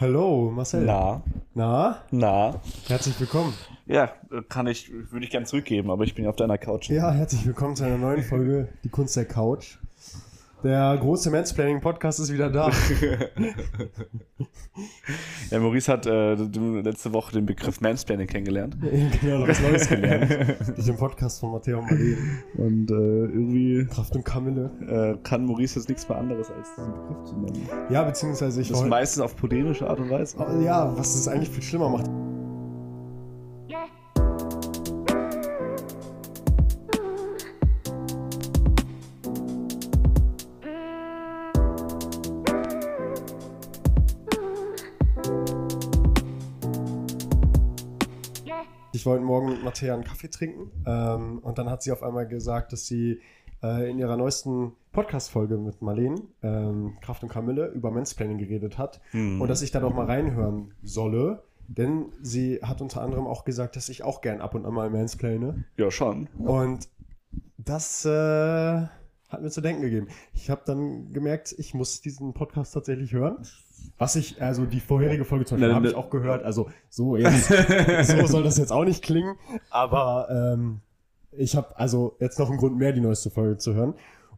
Hallo, Marcel. Na, Na? na. Herzlich willkommen. Ja, kann ich, würde ich gern zurückgeben, aber ich bin ja auf deiner Couch. Ja, herzlich willkommen zu einer neuen Folge Die Kunst der Couch. Der große Mansplaining-Podcast ist wieder da. Ja, Maurice hat äh, letzte Woche den Begriff Mansplaining kennengelernt. genau, noch was Neues gelernt. Durch den Podcast von Matteo Marlene. Und äh, irgendwie Kraft und Kamille. äh, kann Maurice jetzt nichts mehr anderes als diesen Begriff zu nennen. Ja, beziehungsweise ich Das meistens auf polemische Art und Weise. Ja, was es eigentlich viel schlimmer macht. Ich wollte morgen mit Mattea einen Kaffee trinken ähm, und dann hat sie auf einmal gesagt, dass sie äh, in ihrer neuesten Podcast-Folge mit Marlene, ähm, Kraft und Kamille, über Mansplaining geredet hat Hm. und dass ich da doch mal reinhören solle, denn sie hat unter anderem auch gesagt, dass ich auch gern ab und an mal mansplaine Ja, schon. und das äh, hat mir zu denken gegeben. Ich habe dann gemerkt, ich muss diesen Podcast tatsächlich hören. Was ich, also die vorherige Folge zum Beispiel Ne, habe ne- ich auch gehört. Also so, jetzt, so soll das jetzt auch nicht klingen. Aber ähm, ich habe also jetzt noch einen Grund mehr, die neueste Folge zu hören.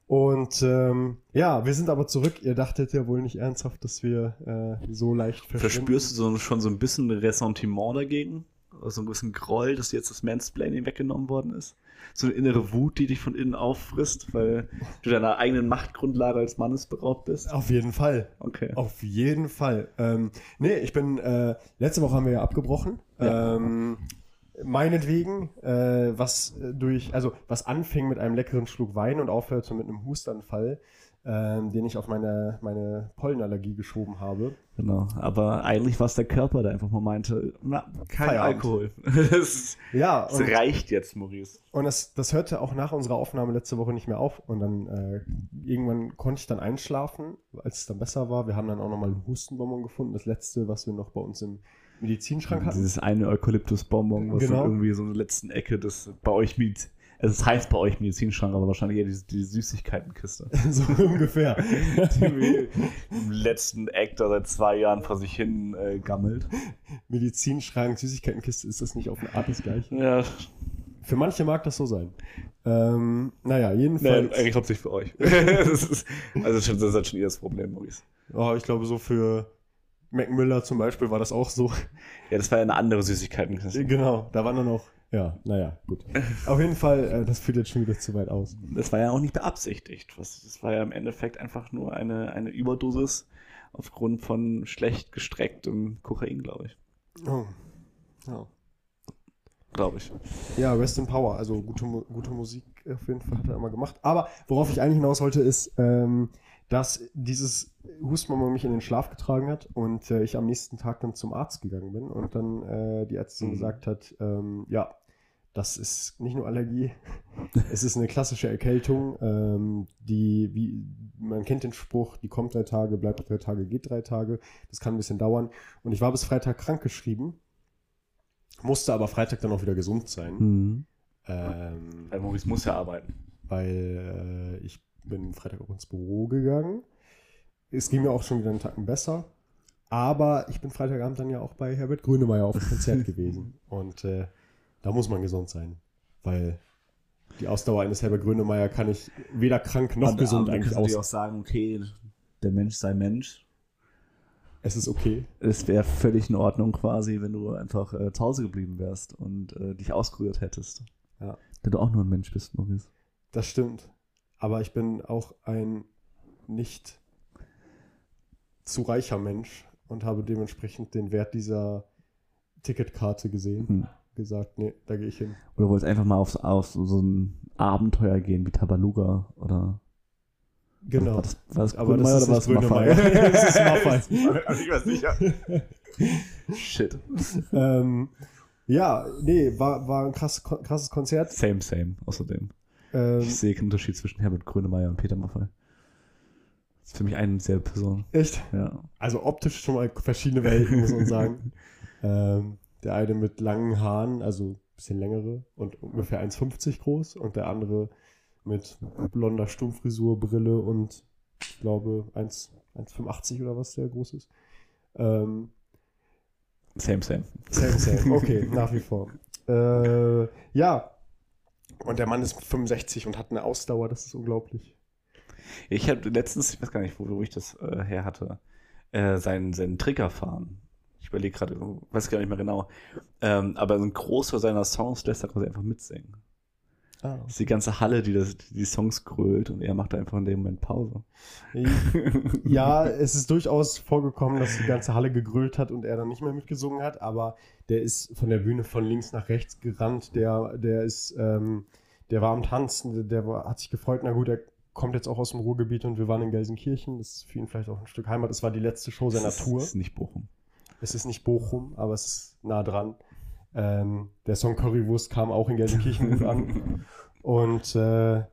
Und ähm, ja, wir sind aber zurück. Ihr dachtet ja wohl nicht ernsthaft, dass wir äh, so leicht verschwinden. Verspürst du so, schon so ein bisschen Ressentiment dagegen? So ein bisschen Groll, dass jetzt das Mansplaining weggenommen worden ist? So eine innere Wut, die dich von innen auffrisst, weil du deiner eigenen Machtgrundlage als Mannes beraubt bist? Auf jeden Fall. Okay. Auf jeden Fall. Ähm, nee, ich bin, äh, letzte Woche haben wir ja abgebrochen. Ja. Ähm, meinetwegen, äh, was äh, durch, also was anfing mit einem leckeren Schluck Wein und aufhörte mit einem Hustanfall, ähm, den ich auf meine, meine Pollenallergie geschoben habe. Genau, aber eigentlich war es der Körper, der einfach mal meinte, na, kein Feierabend. Alkohol. das, Ja, das reicht jetzt, Maurice. und das, das hörte auch nach unserer Aufnahme letzte Woche nicht mehr auf. Und dann äh, irgendwann konnte ich dann einschlafen, als es dann besser war. Wir haben dann auch nochmal einen Hustenbonbon gefunden, das letzte, was wir noch bei uns im Medizinschrank hatten. Dieses eine Eukalyptus-Bonbon, was Genau. irgendwie so in der letzten Ecke des bei euch Mediz es heißt bei euch Medizinschrank, aber wahrscheinlich eher die, die Süßigkeitenkiste. so ungefähr. die im letzten Eck da seit zwei Jahren vor sich hin äh, gammelt. Medizinschrank, Süßigkeitenkiste, ist das nicht auf eine Art das gleiche? Ja, Für manche mag das so sein. Ähm, naja, jedenfalls. eigentlich hauptsächlich für euch. das ist, also das ist halt schon ihr das Problem, Maurice. oh, ich glaube, so für Mac Miller zum Beispiel war das auch so. Ja, das war ja eine andere Süßigkeitenkiste. genau, da waren dann noch. Ja, naja, gut. Auf jeden Fall, äh, das führt jetzt schon wieder zu weit aus. Das war ja auch nicht beabsichtigt. Was, das war ja im Endeffekt einfach nur eine, eine Überdosis aufgrund von schlecht gestrecktem Kokain, glaube ich. Oh. Ja. Glaube ich. ja, Rest in Power. Also gute, gute Musik auf jeden Fall hat er immer gemacht. Aber worauf ich eigentlich hinaus wollte, ist, ähm, dass dieses Hustmama mich in den Schlaf getragen hat und äh, ich am nächsten Tag dann zum Arzt gegangen bin und dann äh, die Ärztin Mhm. gesagt hat, ähm, ja, das ist nicht nur Allergie, es ist eine klassische Erkältung, ähm, die, wie, man kennt den Spruch, die kommt drei Tage, bleibt drei Tage, geht drei Tage. Das kann ein bisschen dauern. Und ich war bis Freitag krank geschrieben, musste aber Freitag dann auch wieder gesund sein. Mhm. Ähm, Weil Maurice muss ja arbeiten. weil äh, ich bin Freitag auch ins Büro gegangen. Es ging mir auch schon wieder einen Tacken besser. Aber ich bin Freitagabend dann ja auch bei Herbert Grönemeyer auf dem Konzert gewesen. Und äh, da muss man gesund sein. Weil die Ausdauer eines Herbert Grönemeyer kann ich weder krank noch Und, gesund aber eigentlich aus. auch sagen, okay, der Mensch sei Mensch. Es ist okay. Es wäre völlig in Ordnung quasi, wenn du einfach äh, zu Hause geblieben wärst und äh, dich auskuriert hättest. Ja. Wenn du auch nur ein Mensch bist, Maurice. Das stimmt. Aber ich bin auch ein nicht zu reicher Mensch und habe dementsprechend den Wert dieser Ticketkarte gesehen. Hm. Gesagt, nee, da gehe ich hin. Oder wolltest einfach mal auf, auf so, so ein Abenteuer gehen wie Tabaluga oder Genau. War das, war das Aber das ist oder das Grönemeyer. Maffei? Das ist Maffei. Ich war sicher. Shit. ähm, ja, nee, war, war ein krass, krasses Konzert. Same, same, außerdem. Ähm, Ich sehe keinen Unterschied zwischen Herbert Grönemeyer und Peter Maffei. Das ist für mich eine selbe Person. echt? Ja. Also optisch schon mal verschiedene Welten, muss man sagen. ähm, der eine mit langen Haaren, also ein bisschen längere und ungefähr 1,50 groß und der andere mit blonder Stummfrisur, Brille und ich glaube 1 1,85 oder was der groß ist. Ähm, Same, same. same, same. Okay, nach wie vor. Äh, ja. Und der Mann ist 65 und hat eine Ausdauer, das ist unglaublich. Ich habe letztens, ich weiß gar nicht, wo, wo ich das äh, her hatte, äh, seinen, seinen Trigger fahren. Überlege gerade, weiß gar nicht mehr genau. Ähm, aber ein Großteil seiner Songs lässt er quasi einfach mitsingen. Ah. Das ist die ganze Halle, die das, die, die Songs grölt und er macht einfach in dem Moment Pause. Ja, es ist durchaus vorgekommen, dass die ganze Halle gegrölt hat und er dann nicht mehr mitgesungen hat, aber der ist von der Bühne von links nach rechts gerannt, der, der ist, ähm, der war am Tanzen, der war, hat sich gefreut, na gut, er kommt jetzt auch aus dem Ruhrgebiet und wir waren in Gelsenkirchen, das ist für ihn vielleicht auch ein Stück Heimat, es war die letzte Show seiner Das ist, Tour. Das ist nicht Bochum. Es ist nicht Bochum, aber es ist nah dran. Ähm, der Song Currywurst kam auch in Gelsenkirchen gut an. Und äh,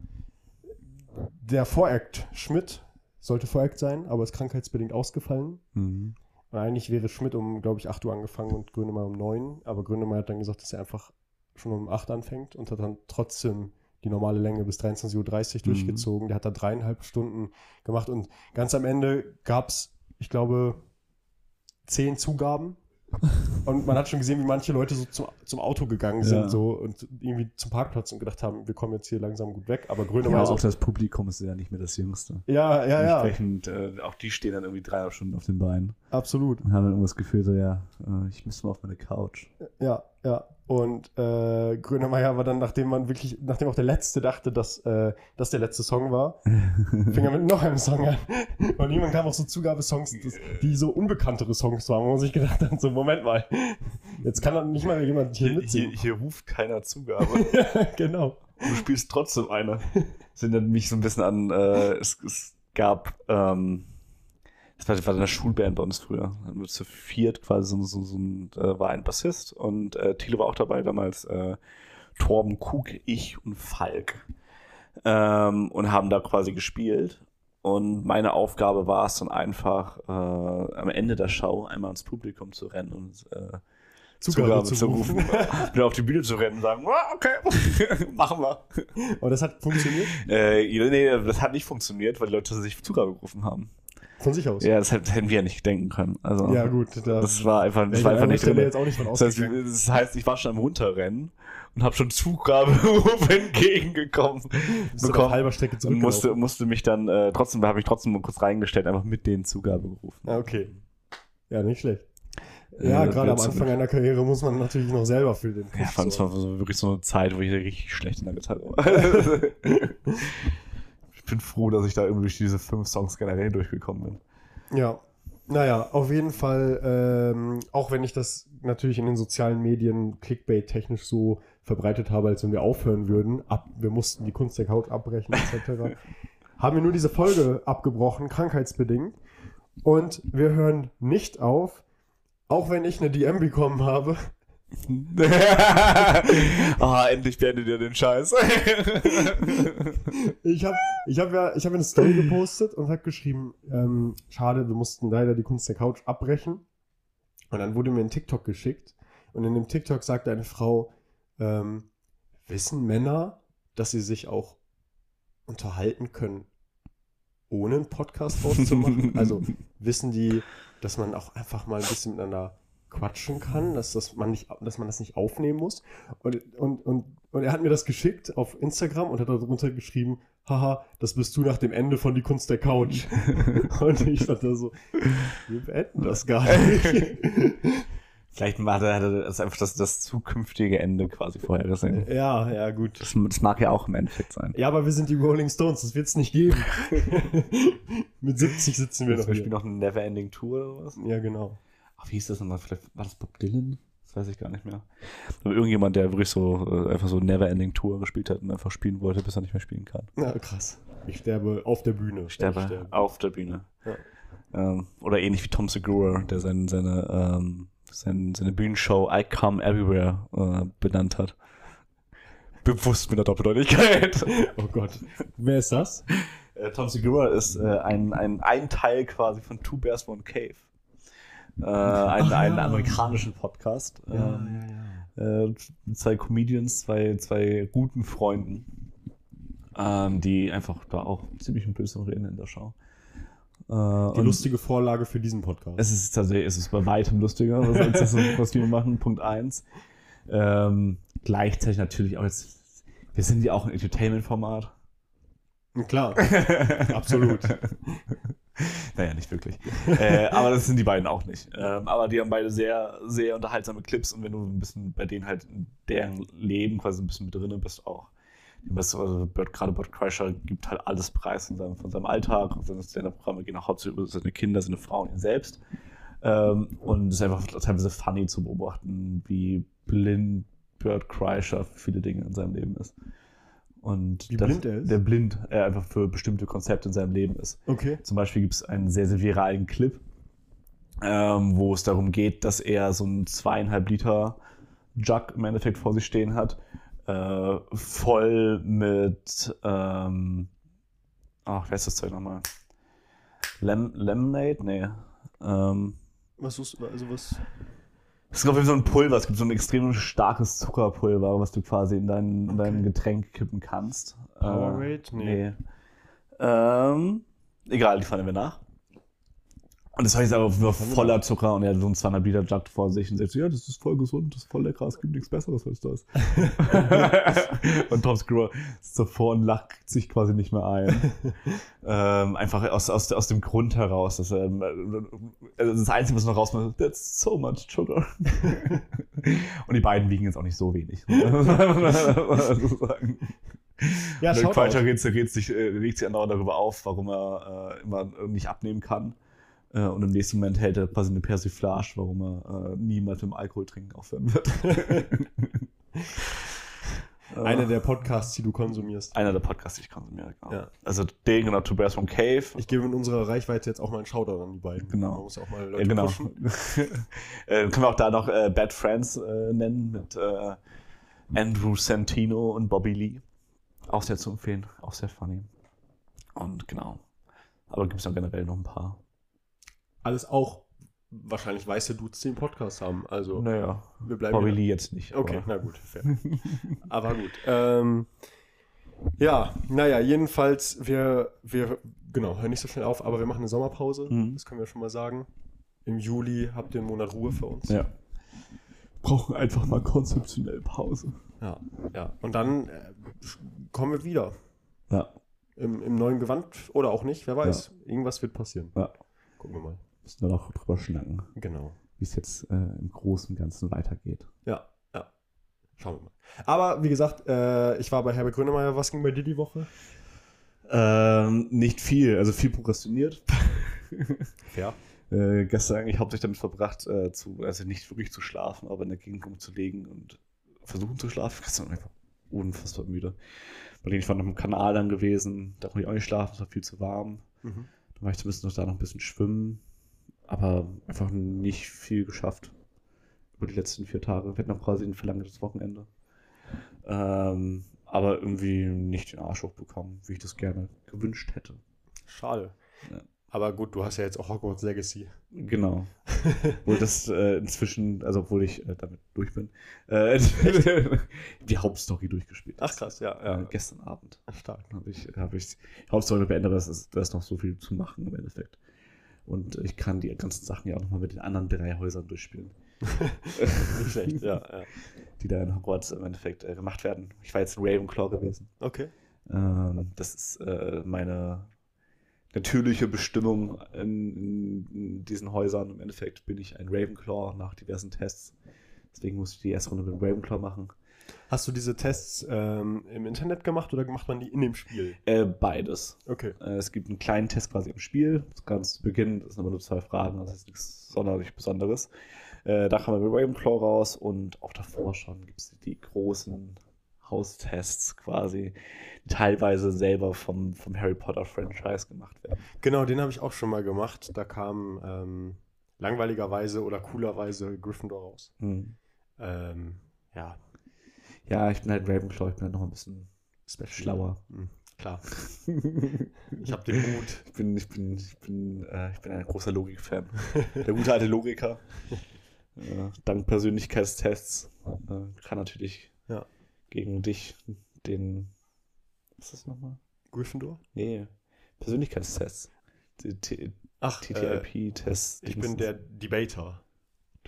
der Voract Schmidt sollte Voract sein, aber ist krankheitsbedingt ausgefallen. Mhm. Eigentlich wäre Schmidt um, glaube ich, 8 Uhr angefangen und Grönemeyer um 9. Aber Grönemeyer hat dann gesagt, dass er einfach schon um 8 anfängt und hat dann trotzdem die normale Länge bis 23.30 Uhr durchgezogen. Der hat da dreieinhalb Stunden gemacht und ganz am Ende gab es, ich glaube, zehn Zugaben. Und man hat schon gesehen, wie manche Leute so zum, zum Auto gegangen sind Ja. so und irgendwie zum Parkplatz und gedacht haben, wir kommen jetzt hier langsam gut weg. Aber Ja, Grönemeyer auch das Publikum ist ja nicht mehr das Jüngste. ja, ja, ja, Entsprechend, äh, auch die stehen dann irgendwie dreieinhalb Stunden auf den Beinen absolut. und haben dann irgendwas Gefühl, so, ja, äh, ich müsste mal auf meine Couch. Ja, ja. Und äh, Grönemeyer war dann, nachdem man wirklich, nachdem auch der Letzte dachte, dass äh, das der letzte Song war, fing er mit noch einem Song an. Und irgendwann kamen auch so Zugabesongs, die so unbekanntere Songs waren, wo man sich gedacht hat, so Moment mal, jetzt kann dann nicht mal jemand hier mitsingen. hier ruft keiner Zugabe. genau. du spielst trotzdem eine. Das erinnert mich so ein bisschen an, äh, es, es gab, ähm, das war, das war eine Schulband bei uns früher. Dann wird zu viert quasi so, so, so ein, äh, war ein Bassist und äh, Thilo war auch dabei damals, äh, Torben Kug, ich und Falk. Ähm, und haben da quasi gespielt. Und meine Aufgabe war es dann einfach, äh, am Ende der Show einmal ins Publikum zu rennen und äh, Zugabe, zu rufen. Wieder auf die Bühne zu rennen und sagen, "Ah, okay, machen wir. Aber das hat funktioniert Äh, nee, das hat nicht funktioniert, weil die Leute sich Zugabe gerufen haben. Von sich aus. Ja, das hätt- hätten wir ja nicht denken können. Also, Ja, gut. Da, das war einfach, das war einfach nicht drin. jetzt auch nicht von Das heißt, das heißt, ich war schon am Runterrennen und habe schon Zugaberufe entgegengekommen bekommen halber Strecke und zurück. musste, musste mich dann äh, trotzdem, habe ich trotzdem mal kurz reingestellt, einfach mit den Zugabe gerufen. Ah, okay. Ja, nicht schlecht. Äh, Ja, das gerade am Anfang einer Karriere muss man natürlich noch selber für den Ja, Push fand es sorgen. war so wirklich so eine Zeit, wo ich richtig schlecht in der Gitarre war. ich bin froh, dass ich da irgendwie durch diese fünf Songs generell durchgekommen bin. Ja. Naja, auf jeden Fall, ähm, auch wenn ich das natürlich in den sozialen Medien Clickbait-technisch so verbreitet habe, als wenn wir aufhören würden, ab, wir mussten die Kunst der Couch abbrechen, etc., haben wir nur diese Folge abgebrochen, krankheitsbedingt. Und wir hören nicht auf, auch wenn ich eine DM bekommen habe. Ah, endlich beendet ihr den Scheiß. Ich habe ich hab ja, ich hab eine Story gepostet und habe geschrieben, ähm, schade, wir mussten leider die Kunst der Couch abbrechen. Und dann wurde mir ein TikTok geschickt. Und in dem TikTok sagte eine Frau, ähm, wissen Männer, dass sie sich auch unterhalten können, ohne einen Podcast rauszumachen? also wissen die, dass man auch einfach mal ein bisschen miteinander quatschen kann, dass, das man, nicht, dass man das nicht aufnehmen muss? Und, und, und, und er hat mir das geschickt auf Instagram und hat darunter geschrieben, haha, das bist du nach dem Ende von Die Kunst der Couch. und ich fand da so, wir beenden das gar nicht. Vielleicht war da das einfach das, das zukünftige Ende quasi vorhergesehen. ja, ja, gut. Das, das mag ja auch im Endeffekt sein. Ja, aber wir sind die Rolling Stones, das wird es nicht geben. Mit 70 sitzen wir Zum noch Beispiel hier. noch eine Neverending Tour oder was? Ja, genau. Ach, wie hieß das nochmal? Vielleicht war das Bob Dylan? Das weiß ich gar nicht mehr. Aber irgendjemand, der wirklich so äh, einfach so Neverending Tour gespielt hat und einfach spielen wollte, bis er nicht mehr spielen kann. Na, krass. Ich sterbe auf der Bühne. Ich sterbe Ich auf der Bühne. Ja. Ähm, oder ähnlich wie Tom Segura, der sein, seine, ähm, sein, seine Bühnenshow I Come Everywhere äh, benannt hat. Bewusst mit der Doppeldeutigkeit. Oh Gott. Wer ist das? Äh, Tom Segura ist äh, ein, ein, ein Teil quasi von Two Bears One Cave. Äh, ein, Ach, einen ja. amerikanischen Podcast. ähm, äh, zwei Comedians, zwei, zwei guten Freunden, ähm, die einfach da auch ziemlich ein Blödsinn reden in der Show. Äh, Die lustige Vorlage für diesen Podcast. Es ist tatsächlich, es ist bei weitem lustiger, was, als das, was wir machen. Punkt eins. Ähm, gleichzeitig natürlich auch jetzt, wir sind ja auch ein Entertainment-Format. Klar, absolut. naja, nicht wirklich. äh, aber das sind die beiden auch nicht. Ähm, aber die haben beide sehr, sehr unterhaltsame Clips und wenn du ein bisschen bei denen halt in deren Leben quasi ein bisschen mit drin bist auch. Also Bird, gerade Bert Kreischer gibt halt alles preis von seinem, von seinem Alltag. Seine Stand-Up-Programme gehen auch hauptsächlich über seine Kinder, seine Frau und ihn selbst. Ähm, und es ist einfach teilweise funny zu beobachten, wie blind Bert Kreischer für viele Dinge in seinem Leben ist. Und Wie das- blind er ist? Der blind er einfach für bestimmte Konzepte in seinem Leben ist. Okay. Zum Beispiel gibt es einen sehr, sehr viralen Clip, ähm, wo es darum geht, dass er so einen zweieinhalb Liter Jug im Endeffekt vor sich stehen hat, äh, voll mit, ähm, ach, wer ist das Zeug nochmal? Lem Lemonade? Nee. Ähm, Was du, also was? Es Fall so ein Pulver, es gibt so ein extrem starkes Zuckerpulver, was du quasi in dein, in dein Getränk kippen kannst. Powerade? Äh, Nee. nee. Ähm, egal, die fahren wir nach. Und das heißt aber voller Zucker und er hat so einen 200 Liter Jug vor sich und sagt so, ja, das ist voll gesund, das ist voll lecker, es gibt nichts Besseres als das. und Tom Screwer ist davor und lacht sich quasi nicht mehr ein. ähm, einfach aus, aus, aus dem Grund heraus, dass er, also das Einzige, was noch rausmacht, that's so much sugar. und die beiden wiegen jetzt auch nicht so wenig. Ja, Quatscher regt, regt, sich, äh, regt sich andauernd darüber auf, warum er äh, immer nicht abnehmen kann. Äh, und im nächsten Moment hält er quasi eine Persiflage, warum er äh, niemals mit dem Alkohol trinken aufhören wird. Einer der Podcasts, die du konsumierst. Einer der Podcasts, die ich konsumiere, genau. Ja. Also den genau, To Bears from Cave. Ich gebe in unserer Reichweite jetzt auch mal einen Shoutout an die beiden. Genau. Man muss auch mal Ja, Leute genau. pushen. äh, können wir auch da noch äh, Bad Friends äh, nennen mit äh, Andrew Santino und Bobby Lee. Auch sehr zu empfehlen, auch sehr funny. Und genau. Aber gibt es ja generell noch ein paar. Alles auch wahrscheinlich weiße Dudes, die einen Podcast haben. Also, Naja, wir bleiben Bobby jetzt nicht. Okay, aber- na gut, fair. Aber gut. Ähm, ja, naja, jedenfalls, wir, wir, genau, hören nicht so schnell auf, aber wir machen eine Sommerpause. Mhm. Das können wir schon mal sagen. Im Juli habt ihr einen Monat Ruhe für uns. Ja. Brauchen einfach mal konzeptionell Pause. ja. ja. Und dann äh, kommen wir wieder. Ja. Im, Im neuen Gewand oder auch nicht, wer weiß. Irgendwas wird passieren. Ja. Gucken wir mal. Müssen wir noch drüber schnacken, Genau. wie es jetzt äh, im Großen und Ganzen weitergeht. Ja, ja. Schauen wir mal. Aber wie gesagt, äh, ich war bei Herbert Grönemeyer. Was ging bei dir die Woche? Ähm, nicht viel, also viel prokrastiniert. Fair. Äh, gestern eigentlich hauptsächlich damit verbracht, äh, zu, also nicht wirklich zu schlafen, aber in der Gegend rumzulegen und versuchen zu schlafen. Gestern einfach unfassbar müde. Ich war noch im Kanal dann gewesen, da konnte ich auch nicht schlafen, es war viel zu warm. Mhm. Dann war ich zumindest noch da noch ein bisschen schwimmen, aber einfach nicht viel geschafft über die letzten vier Tage. Wir hatten noch quasi ein verlängertes Wochenende. Ähm, aber irgendwie nicht den Arsch hochbekommen, wie ich das gerne gewünscht hätte. Schade. Ja. Aber gut, du hast ja jetzt auch Hogwarts Legacy. Genau. Obwohl das äh, inzwischen, also obwohl ich äh, damit durch bin, äh, die Hauptstory durchgespielt. Ach krass, ja, Äh, gestern Abend Stark. habe ich, hab ich die Hauptstory beendet, aber es ist, da ist noch so viel zu machen im Endeffekt. Und ich kann die ganzen Sachen ja auch nochmal mit den anderen drei Häusern durchspielen, Nicht schlecht, ja, ja. die da in Hogwarts im Endeffekt äh, gemacht werden. Ich war jetzt in Ravenclaw gewesen. Okay. Ähm, das ist äh, meine natürliche Bestimmung in, in, diesen Häusern. Im Endeffekt bin ich ein Ravenclaw nach diversen Tests. Deswegen musste ich die erste Runde mit Ravenclaw machen. Hast du diese Tests ähm, im Internet gemacht oder macht man die in dem Spiel? Äh, beides. Okay. Äh, es gibt einen kleinen Test quasi im Spiel. Ganz zu Beginn, das sind aber nur zwei Fragen, das ist nichts sonderlich Besonderes. Äh, da kam man mit Ravenclaw raus und auch davor schon gibt es die großen Haustests quasi, die teilweise selber vom, vom Harry Potter Franchise gemacht werden. Genau, den habe ich auch schon mal gemacht. Da kam ähm, langweiligerweise oder coolerweise Gryffindor raus. Hm. Ähm, ja, Ja, ich bin halt Ravenclaw, ich bin halt noch ein bisschen Special. schlauer. Mhm, klar. Ich habe den Mut. Ich bin, ich bin, ich bin, äh, ich bin ein großer Logik-Fan. Der gute alte Logiker. Äh, dank Persönlichkeitstests äh, kann natürlich Ja. gegen dich den. Was ist das nochmal? Gryffindor? Nee, Persönlichkeitstests. T- Ach, TTIP-Test. ich bin der Debater.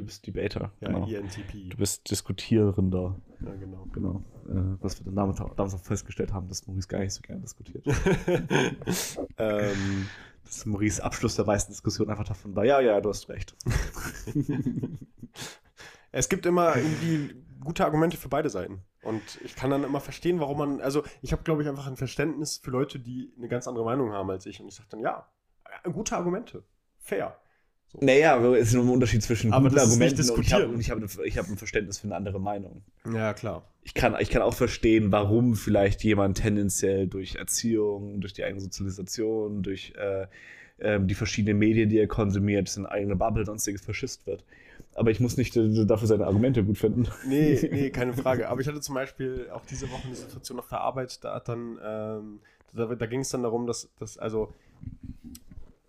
Du bist Debater. Ja, genau. INTP. Du bist Diskutierender. Ja, genau. Genau. Äh, was wir dann damals, damals auch festgestellt haben, dass Maurice gar nicht so gerne diskutiert. ähm, dass Maurice Abschluss der meisten Diskussion einfach davon war, ja, ja, du hast recht. es gibt immer irgendwie gute Argumente für beide Seiten. Und ich kann dann immer verstehen, warum man, also ich habe, glaube ich, einfach ein Verständnis für Leute, die eine ganz andere Meinung haben als ich. Und ich sage dann, ja, äh, gute Argumente. Fair. Naja, aber es ist nur ein Unterschied zwischen Aber guten Argumenten und ich habe ich hab, ein- ich hab ein Verständnis für eine andere Meinung. Ja, klar. Ich kann, ich kann auch verstehen, warum vielleicht jemand tendenziell durch Erziehung, durch die eigene Sozialisation, durch äh, ähm, die verschiedenen Medien, die er konsumiert, seine eigene Bubble, sonstiges Faschist wird. Aber ich muss nicht äh, dafür seine Argumente gut finden. Nee, nee, keine Frage. Aber ich hatte zum Beispiel auch diese Woche eine Situation auf der Arbeit, da hat dann, ähm, da, da ging es dann darum, dass, dass, also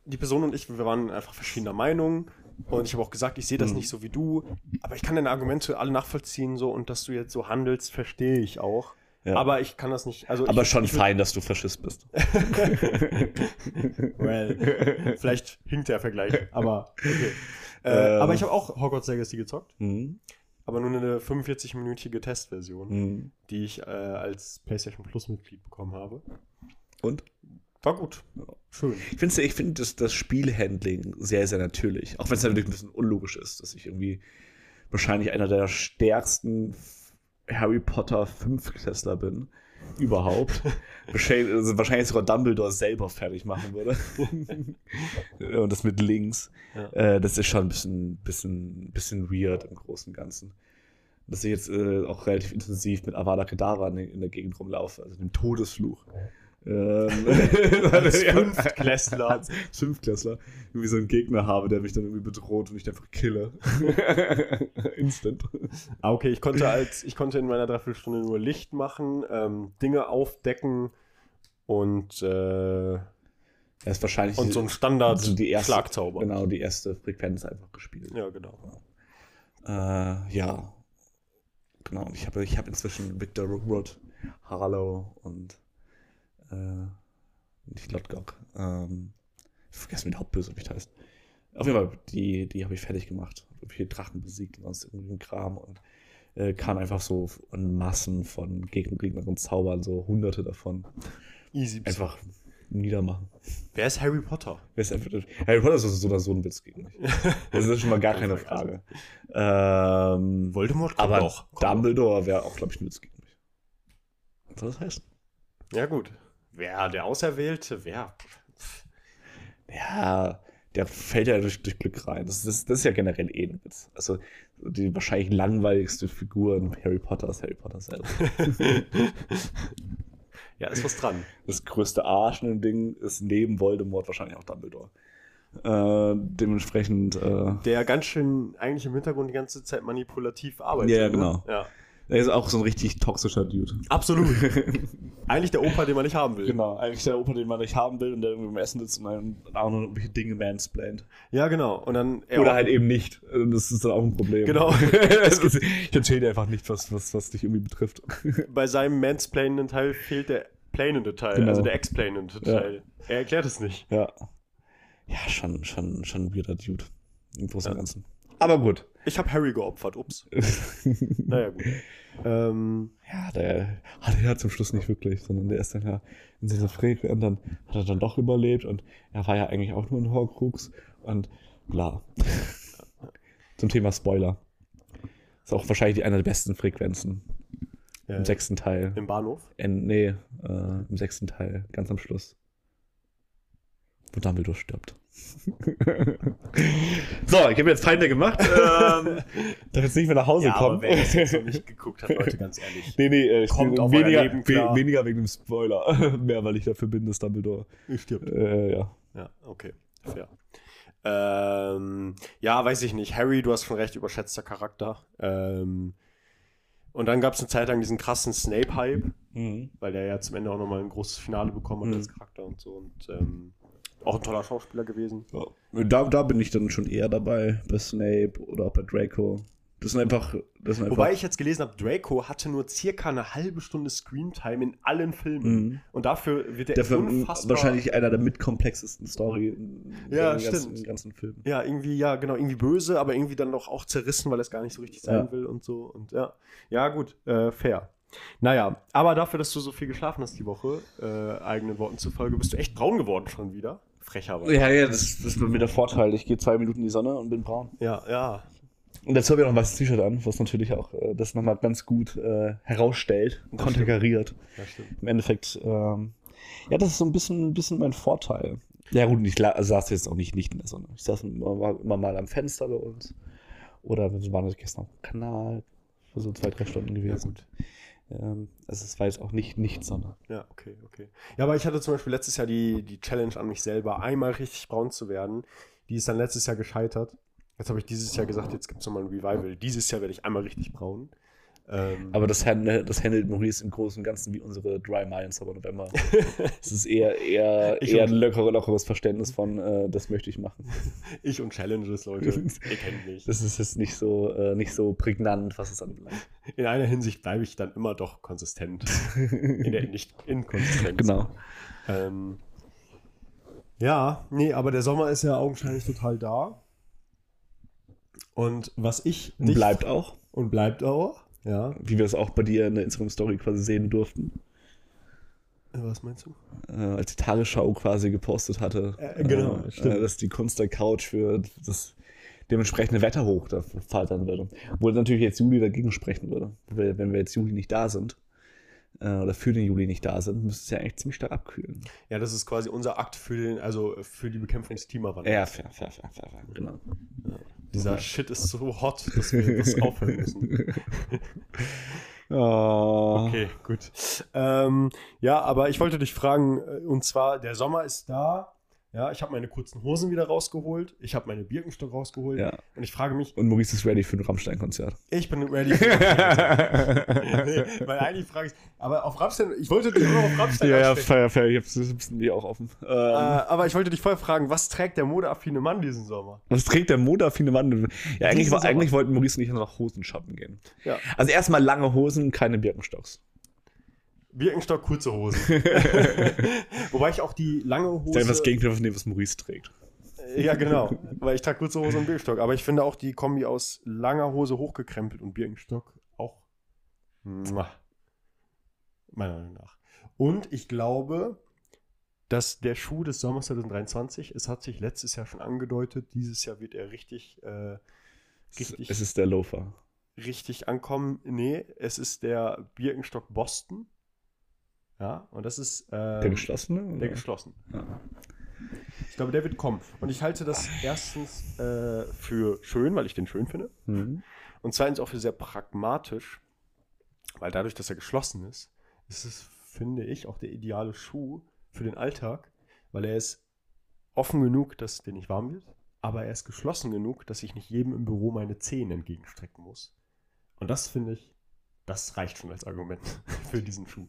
die Person und ich, wir waren einfach verschiedener Meinung und ich habe auch gesagt, ich sehe das Mhm. nicht so wie du, aber ich kann deine Argumente alle nachvollziehen so und dass du jetzt so handelst, verstehe ich auch. Ja. Aber ich kann das nicht, also Aber ich, schon ich fein, dass du Faschist bist. Well, vielleicht hinkt der Vergleich, aber okay. Äh, Ähm. aber ich habe auch Hogwarts Legacy gezockt, Mhm. aber nur eine 45-minütige Testversion. Mhm. die ich äh, als PlayStation Plus Mitglied bekommen habe. Und? War gut. Schön. Ich finde ich find das, das Spielhandling sehr, sehr natürlich. Auch wenn es natürlich ein bisschen unlogisch ist, dass ich irgendwie wahrscheinlich einer der stärksten Harry Potter Fünftklässler bin. Überhaupt. wahrscheinlich, also wahrscheinlich sogar Dumbledore selber fertig machen würde. Und das mit links. Ja. Äh, das ist schon ein bisschen, bisschen, bisschen weird im Großen und Ganzen. Dass ich jetzt äh, auch relativ intensiv mit Avada Kedavra in, in der Gegend rumlaufe, also dem Todesfluch. Ähm, Als. Fünftklässler. Als Fünftklässler. Irgendwie so einen Gegner habe, der mich dann irgendwie bedroht und ich einfach kille. Instant. Ah, okay, ich konnte als ich konnte in meiner Dreiviertelstunde nur Licht machen, ähm, Dinge aufdecken und, äh, Er ist wahrscheinlich und so ein Standard also die erste, Schlagzauber. Genau, die erste Frequenz einfach gespielt. Ja, genau. Äh, ja. Genau, ich habe ich hab inzwischen Victor Rookwood, Harlow und äh, nicht Lodgok. Ähm, ich vergesse, wie der Hauptbösewicht heißt. Auf jeden Fall, die, die habe ich fertig gemacht. Hab viele Drachen besiegt und sonst irgendwie Kram und äh, kann einfach so in Massen von Gegner, Gegnern zaubern, so hunderte davon. Easy. Einfach niedermachen. Wer ist Harry Potter? Wer ist einfach, Harry Potter ist so oder so ein Witz gegen mich. Das ist schon mal gar keine Frage. Ähm, Voldemort kommt aber doch. Dumbledore wäre auch, glaube ich, ein Witz gegen mich. Was soll das heißen? Ja, gut. Wer, der Auserwählte? Wer? Ja, der fällt ja durch, durch Glück rein. Das, das, das ist ja generell eh ein Witz. Also die wahrscheinlich langweiligste Figur in Harry Potter ist Harry Potter selber. Ja, ist was dran. Das größte Arsch in dem Ding ist neben Voldemort wahrscheinlich auch Dumbledore. Äh, dementsprechend, äh, Der ganz schön eigentlich im Hintergrund die ganze Zeit manipulativ arbeitet. Ja, ne? genau. Ja. Er ist auch so ein richtig toxischer Dude. Absolut. eigentlich der Opa, den man nicht haben will. Genau, eigentlich der Opa, den man nicht haben will und der irgendwie beim Essen sitzt und dann auch noch irgendwelche Dinge mansplaint. Ja, genau. Und dann er Oder halt eben nicht. Also Das ist dann auch ein Problem. Genau. Ich erzähle dir einfach nicht, was, was, was dich irgendwie betrifft. bei seinem mansplainenden Teil fehlt der planende Teil, Genau. also der explainende Ja. Teil. Er erklärt es nicht. Ja. Ja, schon, schon, schon ein weirder Dude. Im Großen und Ja. Ganzen. Aber gut. Ich habe Harry geopfert, ups. Naja, gut. Ähm, Ja, der hatte er zum Schluss nicht wirklich, sondern der ist dann ja in dieser Frequenz und dann hat er dann doch überlebt und er war ja eigentlich auch nur ein Horcrux und bla. Zum Thema Spoiler. Ist auch wahrscheinlich die- eine der besten Frequenzen äh, im sechsten Teil. Im Bahnhof. En, nee, äh, im sechsten Teil, ganz am Schluss. Wo Dumbledore stirbt. So, ich habe jetzt Feinde gemacht. Ähm, darf jetzt nicht mehr nach Hause kommen. wer das jetzt noch nicht geguckt hat, Leute, ganz ehrlich. Nee, nee, äh, ich Kommt auf weniger, Leben we klar. weniger wegen dem Spoiler. Mehr, weil ich dafür bin, dass Dumbledore. Stirbt. Äh, ja. Ja, okay. Fair. Ähm, ja, weiß ich nicht. Harry, du hast schon recht, überschätzter Charakter. Ähm, und dann gab es eine Zeit lang diesen krassen Snape-Hype, weil der ja zum Ende auch nochmal ein großes Finale bekommen hat Mhm. als Charakter und so. Und ähm, auch ein toller Schauspieler gewesen. Ja. Da, da bin ich dann schon eher dabei, bei Snape oder auch bei Draco. Das sind einfach. Das sind einfach Wobei ich jetzt gelesen habe, Draco hatte nur circa eine halbe Stunde Screentime in allen Filmen. Mhm. Und dafür wird er dafür unfassbar. wahrscheinlich einer der mitkomplexesten Story in Ja, den ganzen, ganzen Film. Ja, irgendwie, ja, genau, irgendwie böse, aber irgendwie dann doch auch zerrissen, weil er es gar nicht so richtig sein Ja. will und so. Und ja, ja, gut, äh, fair. Naja, aber dafür, dass du so viel geschlafen hast die Woche, äh, eigenen Worten zufolge, bist du echt braun geworden schon wieder. Frecherweise. Ja, ja, das, das ist bei mir der Vorteil. Ich gehe zwei Minuten in die Sonne und bin braun. Ja, ja. Und dazu habe ich noch ein weißes T-Shirt an, was natürlich auch äh, das nochmal ganz gut äh, herausstellt, Das konterkariert. ja stimmt. Im Endeffekt, ähm, ja, das ist so ein bisschen, ein bisschen mein Vorteil. Ja, gut, und ich saß jetzt auch nicht, nicht in der Sonne. Ich saß immer, war immer mal am Fenster bei uns. Oder wir waren jetzt gestern auf dem Kanal für so zwei, drei Stunden Ja, gewesen. gut. Also es war jetzt auch nicht, nicht Sonne. Ja, okay, okay. Ja, aber ich hatte zum Beispiel letztes Jahr die, die Challenge an mich selber, einmal richtig braun zu werden. Die ist dann letztes Jahr gescheitert. Jetzt habe ich dieses Jahr gesagt, jetzt gibt es nochmal ein Revival. Dieses Jahr werde ich einmal richtig braun. Ähm, Aber das, das handelt Maurice im Großen und Ganzen wie unsere Dry in Sommer November. Es ist eher, eher, Ich eher ein lockere, lockeres Verständnis von, äh, das möchte ich machen. ich und Challenges, Leute. Ihr kennt mich. Das ist jetzt nicht so, äh, nicht so prägnant, was es anbelangt. In einer Hinsicht bleibe ich dann immer doch konsistent. In der nicht Inkonsistenz. Genau. Ähm, ja, nee, aber der Sommer ist ja augenscheinlich total da. Und was ich dich- bleibt auch, und bleibt auch, ja. wie wir es auch bei dir in der Instagram-Story quasi sehen durften, Äh, Was meinst du? äh, als die Tagesschau quasi gepostet hatte, Äh, genau, äh, stimmt. äh, dass die Kunst der Couch für das dementsprechende Wetter hoch dafür faltern würde. Wo natürlich jetzt Juli dagegen sprechen würde. Wenn wir jetzt Juli nicht da sind, äh, oder für den Juli nicht da sind, müsste es ja eigentlich ziemlich stark abkühlen. Ja, das ist quasi unser Akt für den, also für die Bekämpfung des Klimawandels. Ja, fair, fair, fair, fair, fair. genau. Dieser Shit ist so hot, dass wir das aufhören müssen. Oh. Okay, gut. Ähm, ja, aber ich wollte dich fragen, äh, und zwar, der Sommer ist da. Ja, ich habe meine kurzen Hosen wieder rausgeholt. Ich habe meine Birkenstock rausgeholt. Ja. Und ich frage mich, Und Maurice ist ready für ein Rammstein-Konzert. ich bin ready. Für nee, weil eigentlich frage ich, aber auf Rammstein, ich wollte dich noch auf Rammstein ja, ja, fair, fair. Ich hab's ein bisschen wie auch offen. Ähm, Äh, aber ich wollte dich vorher fragen, was trägt der modeaffine Mann diesen Sommer? Was trägt der modeaffine Mann? Ja, eigentlich, eigentlich wollten Maurice und ich nach Hosen shoppen gehen. Ja. Also erstmal lange Hosen, keine Birkenstocks. Birkenstock, kurze Hosen. Wobei ich auch die lange Das ist Hose. einfach das Gegenteil von dem, was Maurice trägt. Ja, genau. Weil ich trage kurze Hose und Birkenstock. Aber ich finde auch die Kombi aus langer Hose hochgekrempelt und Birkenstock auch. Mua. Meiner Meinung nach. Und ich glaube, dass der Schuh des Sommers 2023, es hat sich letztes Jahr schon angedeutet, dieses Jahr wird er richtig, äh, richtig, Es ist der Loafer. richtig ankommen. Nee, es ist der Birkenstock Boston. Ja, und das ist ähm, Der geschlossene? der oder? geschlossen. Ja. Ich glaube, der wird kommen. Und ich halte das erstens äh, für schön, weil ich den schön finde. Mhm. Und zweitens auch für sehr pragmatisch, weil dadurch, dass er geschlossen ist, ist es, finde ich, auch der ideale Schuh für den Alltag, weil er ist offen genug, dass der nicht warm wird, aber er ist geschlossen genug, dass ich nicht jedem im Büro meine Zehen entgegenstrecken muss. Und das finde ich, das reicht schon als Argument für diesen Schuh.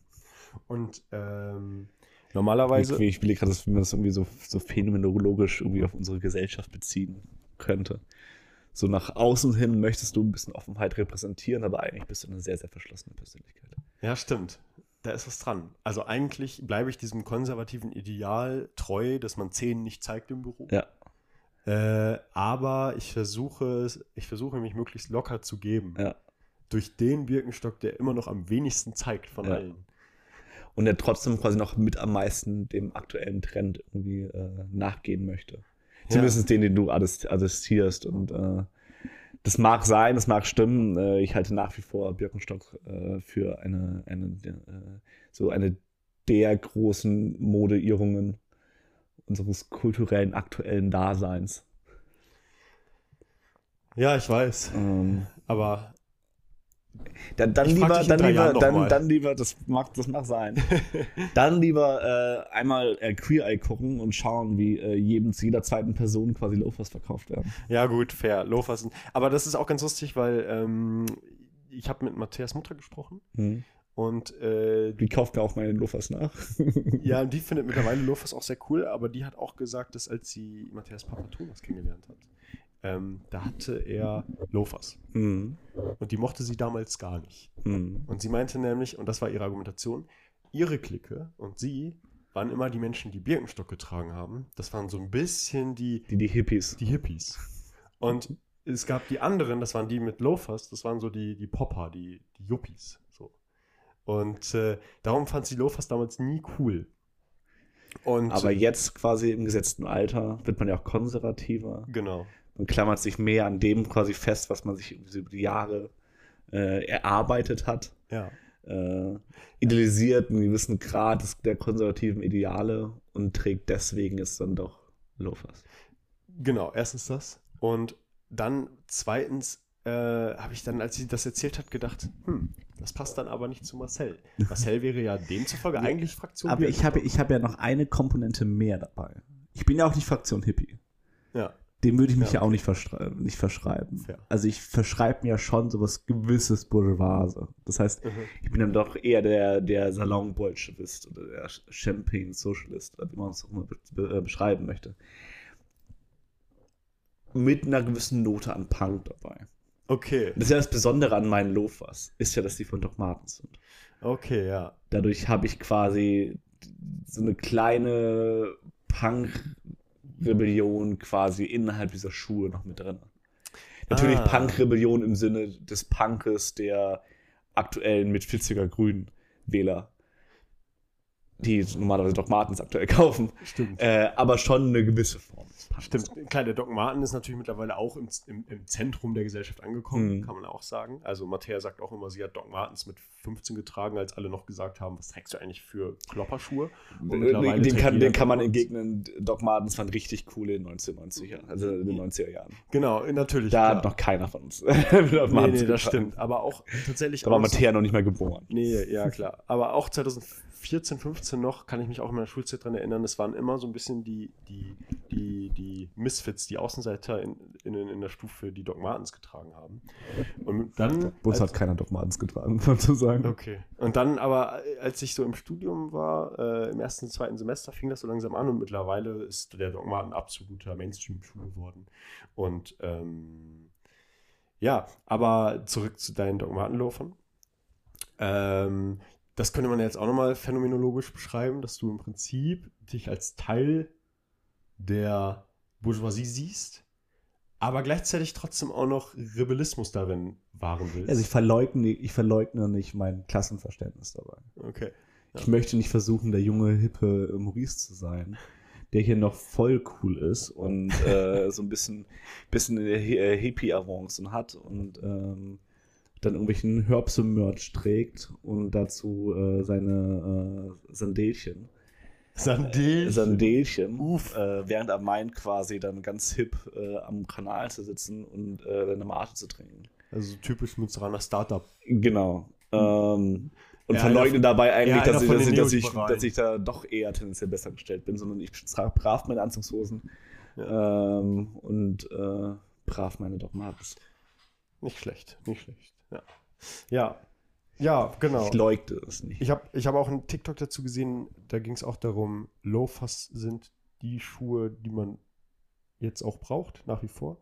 Und ähm, normalerweise. Ich, ich will gerade, dass man das irgendwie so, so phänomenologisch irgendwie auf unsere Gesellschaft beziehen könnte. So nach außen hin möchtest du ein bisschen Offenheit repräsentieren, aber eigentlich bist du eine sehr, sehr verschlossene Persönlichkeit. Ja, stimmt. Da ist was dran. Also eigentlich bleibe ich diesem konservativen Ideal treu, dass man Zehen nicht zeigt im Büro. Ja. Äh, aber ich versuche, es- ich versuche mich möglichst locker zu geben. Ja. Durch den Birkenstock, der immer noch am wenigsten zeigt von Ja. allen. Und der trotzdem quasi noch mit am meisten dem aktuellen Trend irgendwie äh, nachgehen möchte. Zumindest den, den du adress- adressierst. Und äh, das mag sein, das mag stimmen. Äh, ich halte nach wie vor Birkenstock äh, für eine, eine äh, so eine der großen Modeirrungen unseres kulturellen aktuellen Daseins. Ja, ich weiß. Ähm, Aber Dann, dann lieber, dann lieber, dann, dann lieber, das mag, das mag sein. dann lieber äh, einmal äh, Queer Eye gucken und schauen, wie äh, jedem zu jeder zweiten Person quasi Loafers verkauft werden. ja, gut, fair. Loafers sind. Aber das ist auch ganz lustig, weil ähm, ich habe mit Matthias Mutter gesprochen Hm. und äh, Die kauft mir auch meine Loafers nach. Ja, und die findet mittlerweile Loafers auch sehr cool, aber die hat auch gesagt, dass als sie Matthias Papatonas kennengelernt hat, ähm, da hatte er Loafers. Mhm. Und die mochte sie damals gar nicht. Mhm. Und sie meinte nämlich, und das war ihre Argumentation, ihre Clique und sie waren immer die Menschen, die Birkenstock getragen haben. Das waren so ein bisschen die, Die, die Hippies. die Hippies. Und es gab die anderen, das waren die mit Loafers, das waren so die, die Popper, die, die Yuppies. So. Und äh, darum fand sie Loafers damals nie cool. Und Aber jetzt quasi im gesetzten Alter wird man ja auch konservativer. genau. Man klammert sich mehr an dem quasi fest, was man sich über die Jahre äh, erarbeitet hat. Ja. Äh, idealisiert einen gewissen Grad des, der konservativen Ideale und trägt deswegen es dann doch Loafers. Genau, erstens das. Und dann zweitens äh, habe ich dann, als sie das erzählt hat, gedacht, hm, das passt dann aber nicht zu Marcel. Marcel wäre ja demzufolge eigentlich Fraktion Aber ich habe, ich habe ja noch eine Komponente mehr dabei. Ich bin ja auch nicht Fraktion Hippie. Ja, Dem würde ich mich Ja, ja, auch nicht, verschrei nicht verschreiben. Fair. Also ich verschreibe mir ja schon sowas gewisses Bourgeoise. Das heißt, Mhm. ich bin dann doch eher der, der Salon-Bolschewist oder der Champagne-Socialist, wie man es auch immer be be äh, beschreiben möchte. Mit einer gewissen Note an Punk dabei. okay, Das ist ja das Besondere an meinen Loafers, ist ja, dass die von Doc Martens sind. okay, ja. Dadurch habe ich quasi so eine kleine Punk-Rebellion quasi innerhalb dieser Schuhe noch mit drin. Natürlich Ah. Punk-Rebellion im Sinne des Punkes der aktuellen mit 40er Grün Wähler, die normalerweise Doc Martens aktuell kaufen, Stimmt. äh, aber schon eine gewisse Form. Stimmt. Klar, der Doc Marten ist natürlich mittlerweile auch im, im, im Zentrum der Gesellschaft angekommen, Mhm. kann man auch sagen. Also Mattea sagt auch immer, sie hat Doc Martens mit 15 getragen, als alle noch gesagt haben, was trägst du eigentlich für Klopperschuhe? Und mittlerweile Den kann, den kann man entgegnen. Doc Martens waren richtig coole in den 1990er, also in den 90er Jahren. Genau, natürlich. Da klar. hat noch keiner von uns. mit Doc Nee, nee, das stimmt. Aber auch tatsächlich. Da war Mattea noch nicht mal geboren. Nee, ja, klar. Aber auch 2014, 15 noch, kann ich mich auch in meiner Schulzeit dran erinnern, es waren immer so ein bisschen die, die, die, die Misfits, die Außenseiter in, in, in der Stufe, die Doc Martens getragen haben. Und dann. Bus als- hat keiner Doc Martens getragen, um zu sagen. Okay. Und dann aber, als ich so im Studium war, äh, im ersten, zweiten Semester, fing das so langsam an und mittlerweile ist der Doc Marten absoluter Mainstream-Schuh geworden. Und ähm, ja, aber zurück zu deinen Doc Marten-Loafern. Ähm, das könnte man jetzt auch nochmal phänomenologisch beschreiben, dass du im Prinzip dich als Teil der Bourgeoisie siehst, aber gleichzeitig trotzdem auch noch Rebellismus darin wahren willst. Also ich verleugne, ich verleugne nicht mein Klassenverständnis dabei. okay. Ich möchte nicht versuchen, der junge, hippe Maurice zu sein, der hier noch voll cool ist und äh, so ein bisschen, bisschen Hippie-Avancen hat und ähm, dann irgendwelchen Herbse-Merch trägt und dazu äh, seine äh, Sandelchen. Sandel. Sandelchen, Uff. äh, während er meint, quasi dann ganz hip äh, am Kanal zu sitzen und äh, eine Mate zu trinken. Also typisch Münsteraner Startup. Genau. Ähm, und Ja, verleugne dabei eigentlich, ja, dass, ich, dass, ich, dass, ich, dass ich da doch eher tendenziell besser gestellt bin, sondern ich trage brav meine Anzugshosen ähm, und äh, brav meine Doc Martens. Nicht schlecht, nicht schlecht. Ja, ja, ja genau. Ich leugne es nicht. Ich habe ich hab auch einen TikTok dazu gesehen, da ging es auch darum, Loafers sind die Schuhe, die man jetzt auch braucht, nach wie vor.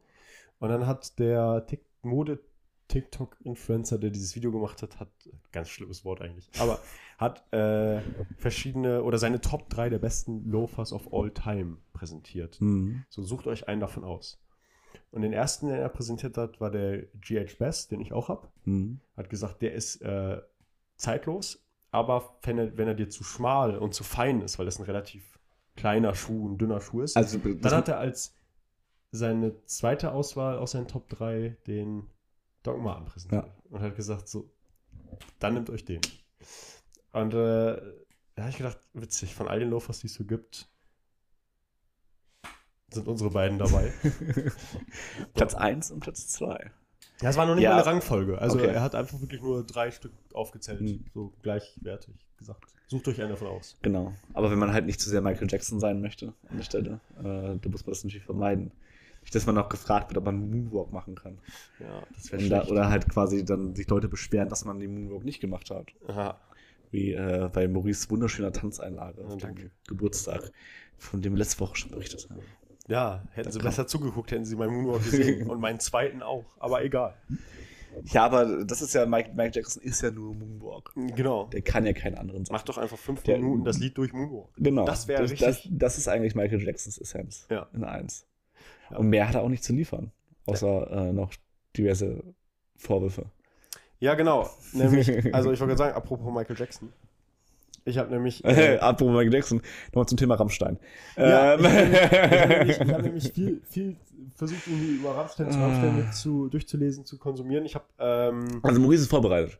Und dann hat der Tik Mode-TikTok-Influencer, der dieses Video gemacht hat, hat, ganz schlimmes Wort eigentlich, aber hat äh, verschiedene oder seine Top 3 der besten Loafers of all time präsentiert. Hm. So, sucht euch einen davon aus. Und den ersten, den er präsentiert hat, war der GH Best, den ich auch habe. Hm. Hat gesagt, der ist äh, zeitlos, aber wenn er, wenn er dir zu schmal und zu fein ist, weil das ein relativ kleiner Schuh, ein dünner Schuh ist, Also, dann hat er als seine zweite Auswahl aus seinen Top 3 den Marten präsentiert. Und hat gesagt, so, dann nehmt euch den. Und äh, da habe ich gedacht, witzig, von all den Loafers, die es so gibt, sind unsere beiden dabei. Platz 1 und Platz 2. Ja, es war noch nicht Ja. mal eine Rangfolge. Also Okay. er hat einfach wirklich nur drei Stück aufgezählt, Hm. so gleichwertig gesagt. Sucht euch einen davon aus. Genau. Aber wenn man halt nicht zu sehr Michael Jackson sein möchte an der Stelle, äh, da muss man das natürlich vermeiden. Nicht, dass man auch gefragt wird, ob man einen Moonwalk machen kann. Ja, das wäre da, oder halt quasi dann sich Leute beschweren, dass man den Moonwalk nicht gemacht hat. Aha. Wie äh, bei Maurice wunderschöner Tanzeinlage Ja, auf dem danke. Geburtstag, von dem wir letzte Woche schon berichtet haben. Ja, hätten sie besser zugeguckt, hätten sie meinen Moonwalk gesehen. Und meinen zweiten auch. Aber egal. Ja, aber das ist ja, Mike, Mike Jackson ist ja nur Moonwalk. Genau. Der kann ja keinen anderen Mach doch einfach fünf Der- Minuten das Lied durch Moonwalk. Genau. Das wäre richtig. Das, das ist eigentlich Michael Jacksons Essenz. Ja. In eins. Ja. Und mehr hat er auch nicht zu liefern. Außer äh, noch diverse Vorwürfe. Ja, genau. Nämlich, also ich wollte gerade sagen, apropos Michael Jackson. Ich habe nämlich. äh, Apropos Michael Jackson, nochmal zum Thema Rammstein. Ja, Ähm, ich habe nämlich, ich hab nämlich viel, viel versucht, irgendwie über Rammstein zu Rammstein mit zu, durchzulesen, zu konsumieren. Ich habe, ähm, also Maurice ist vorbereitet.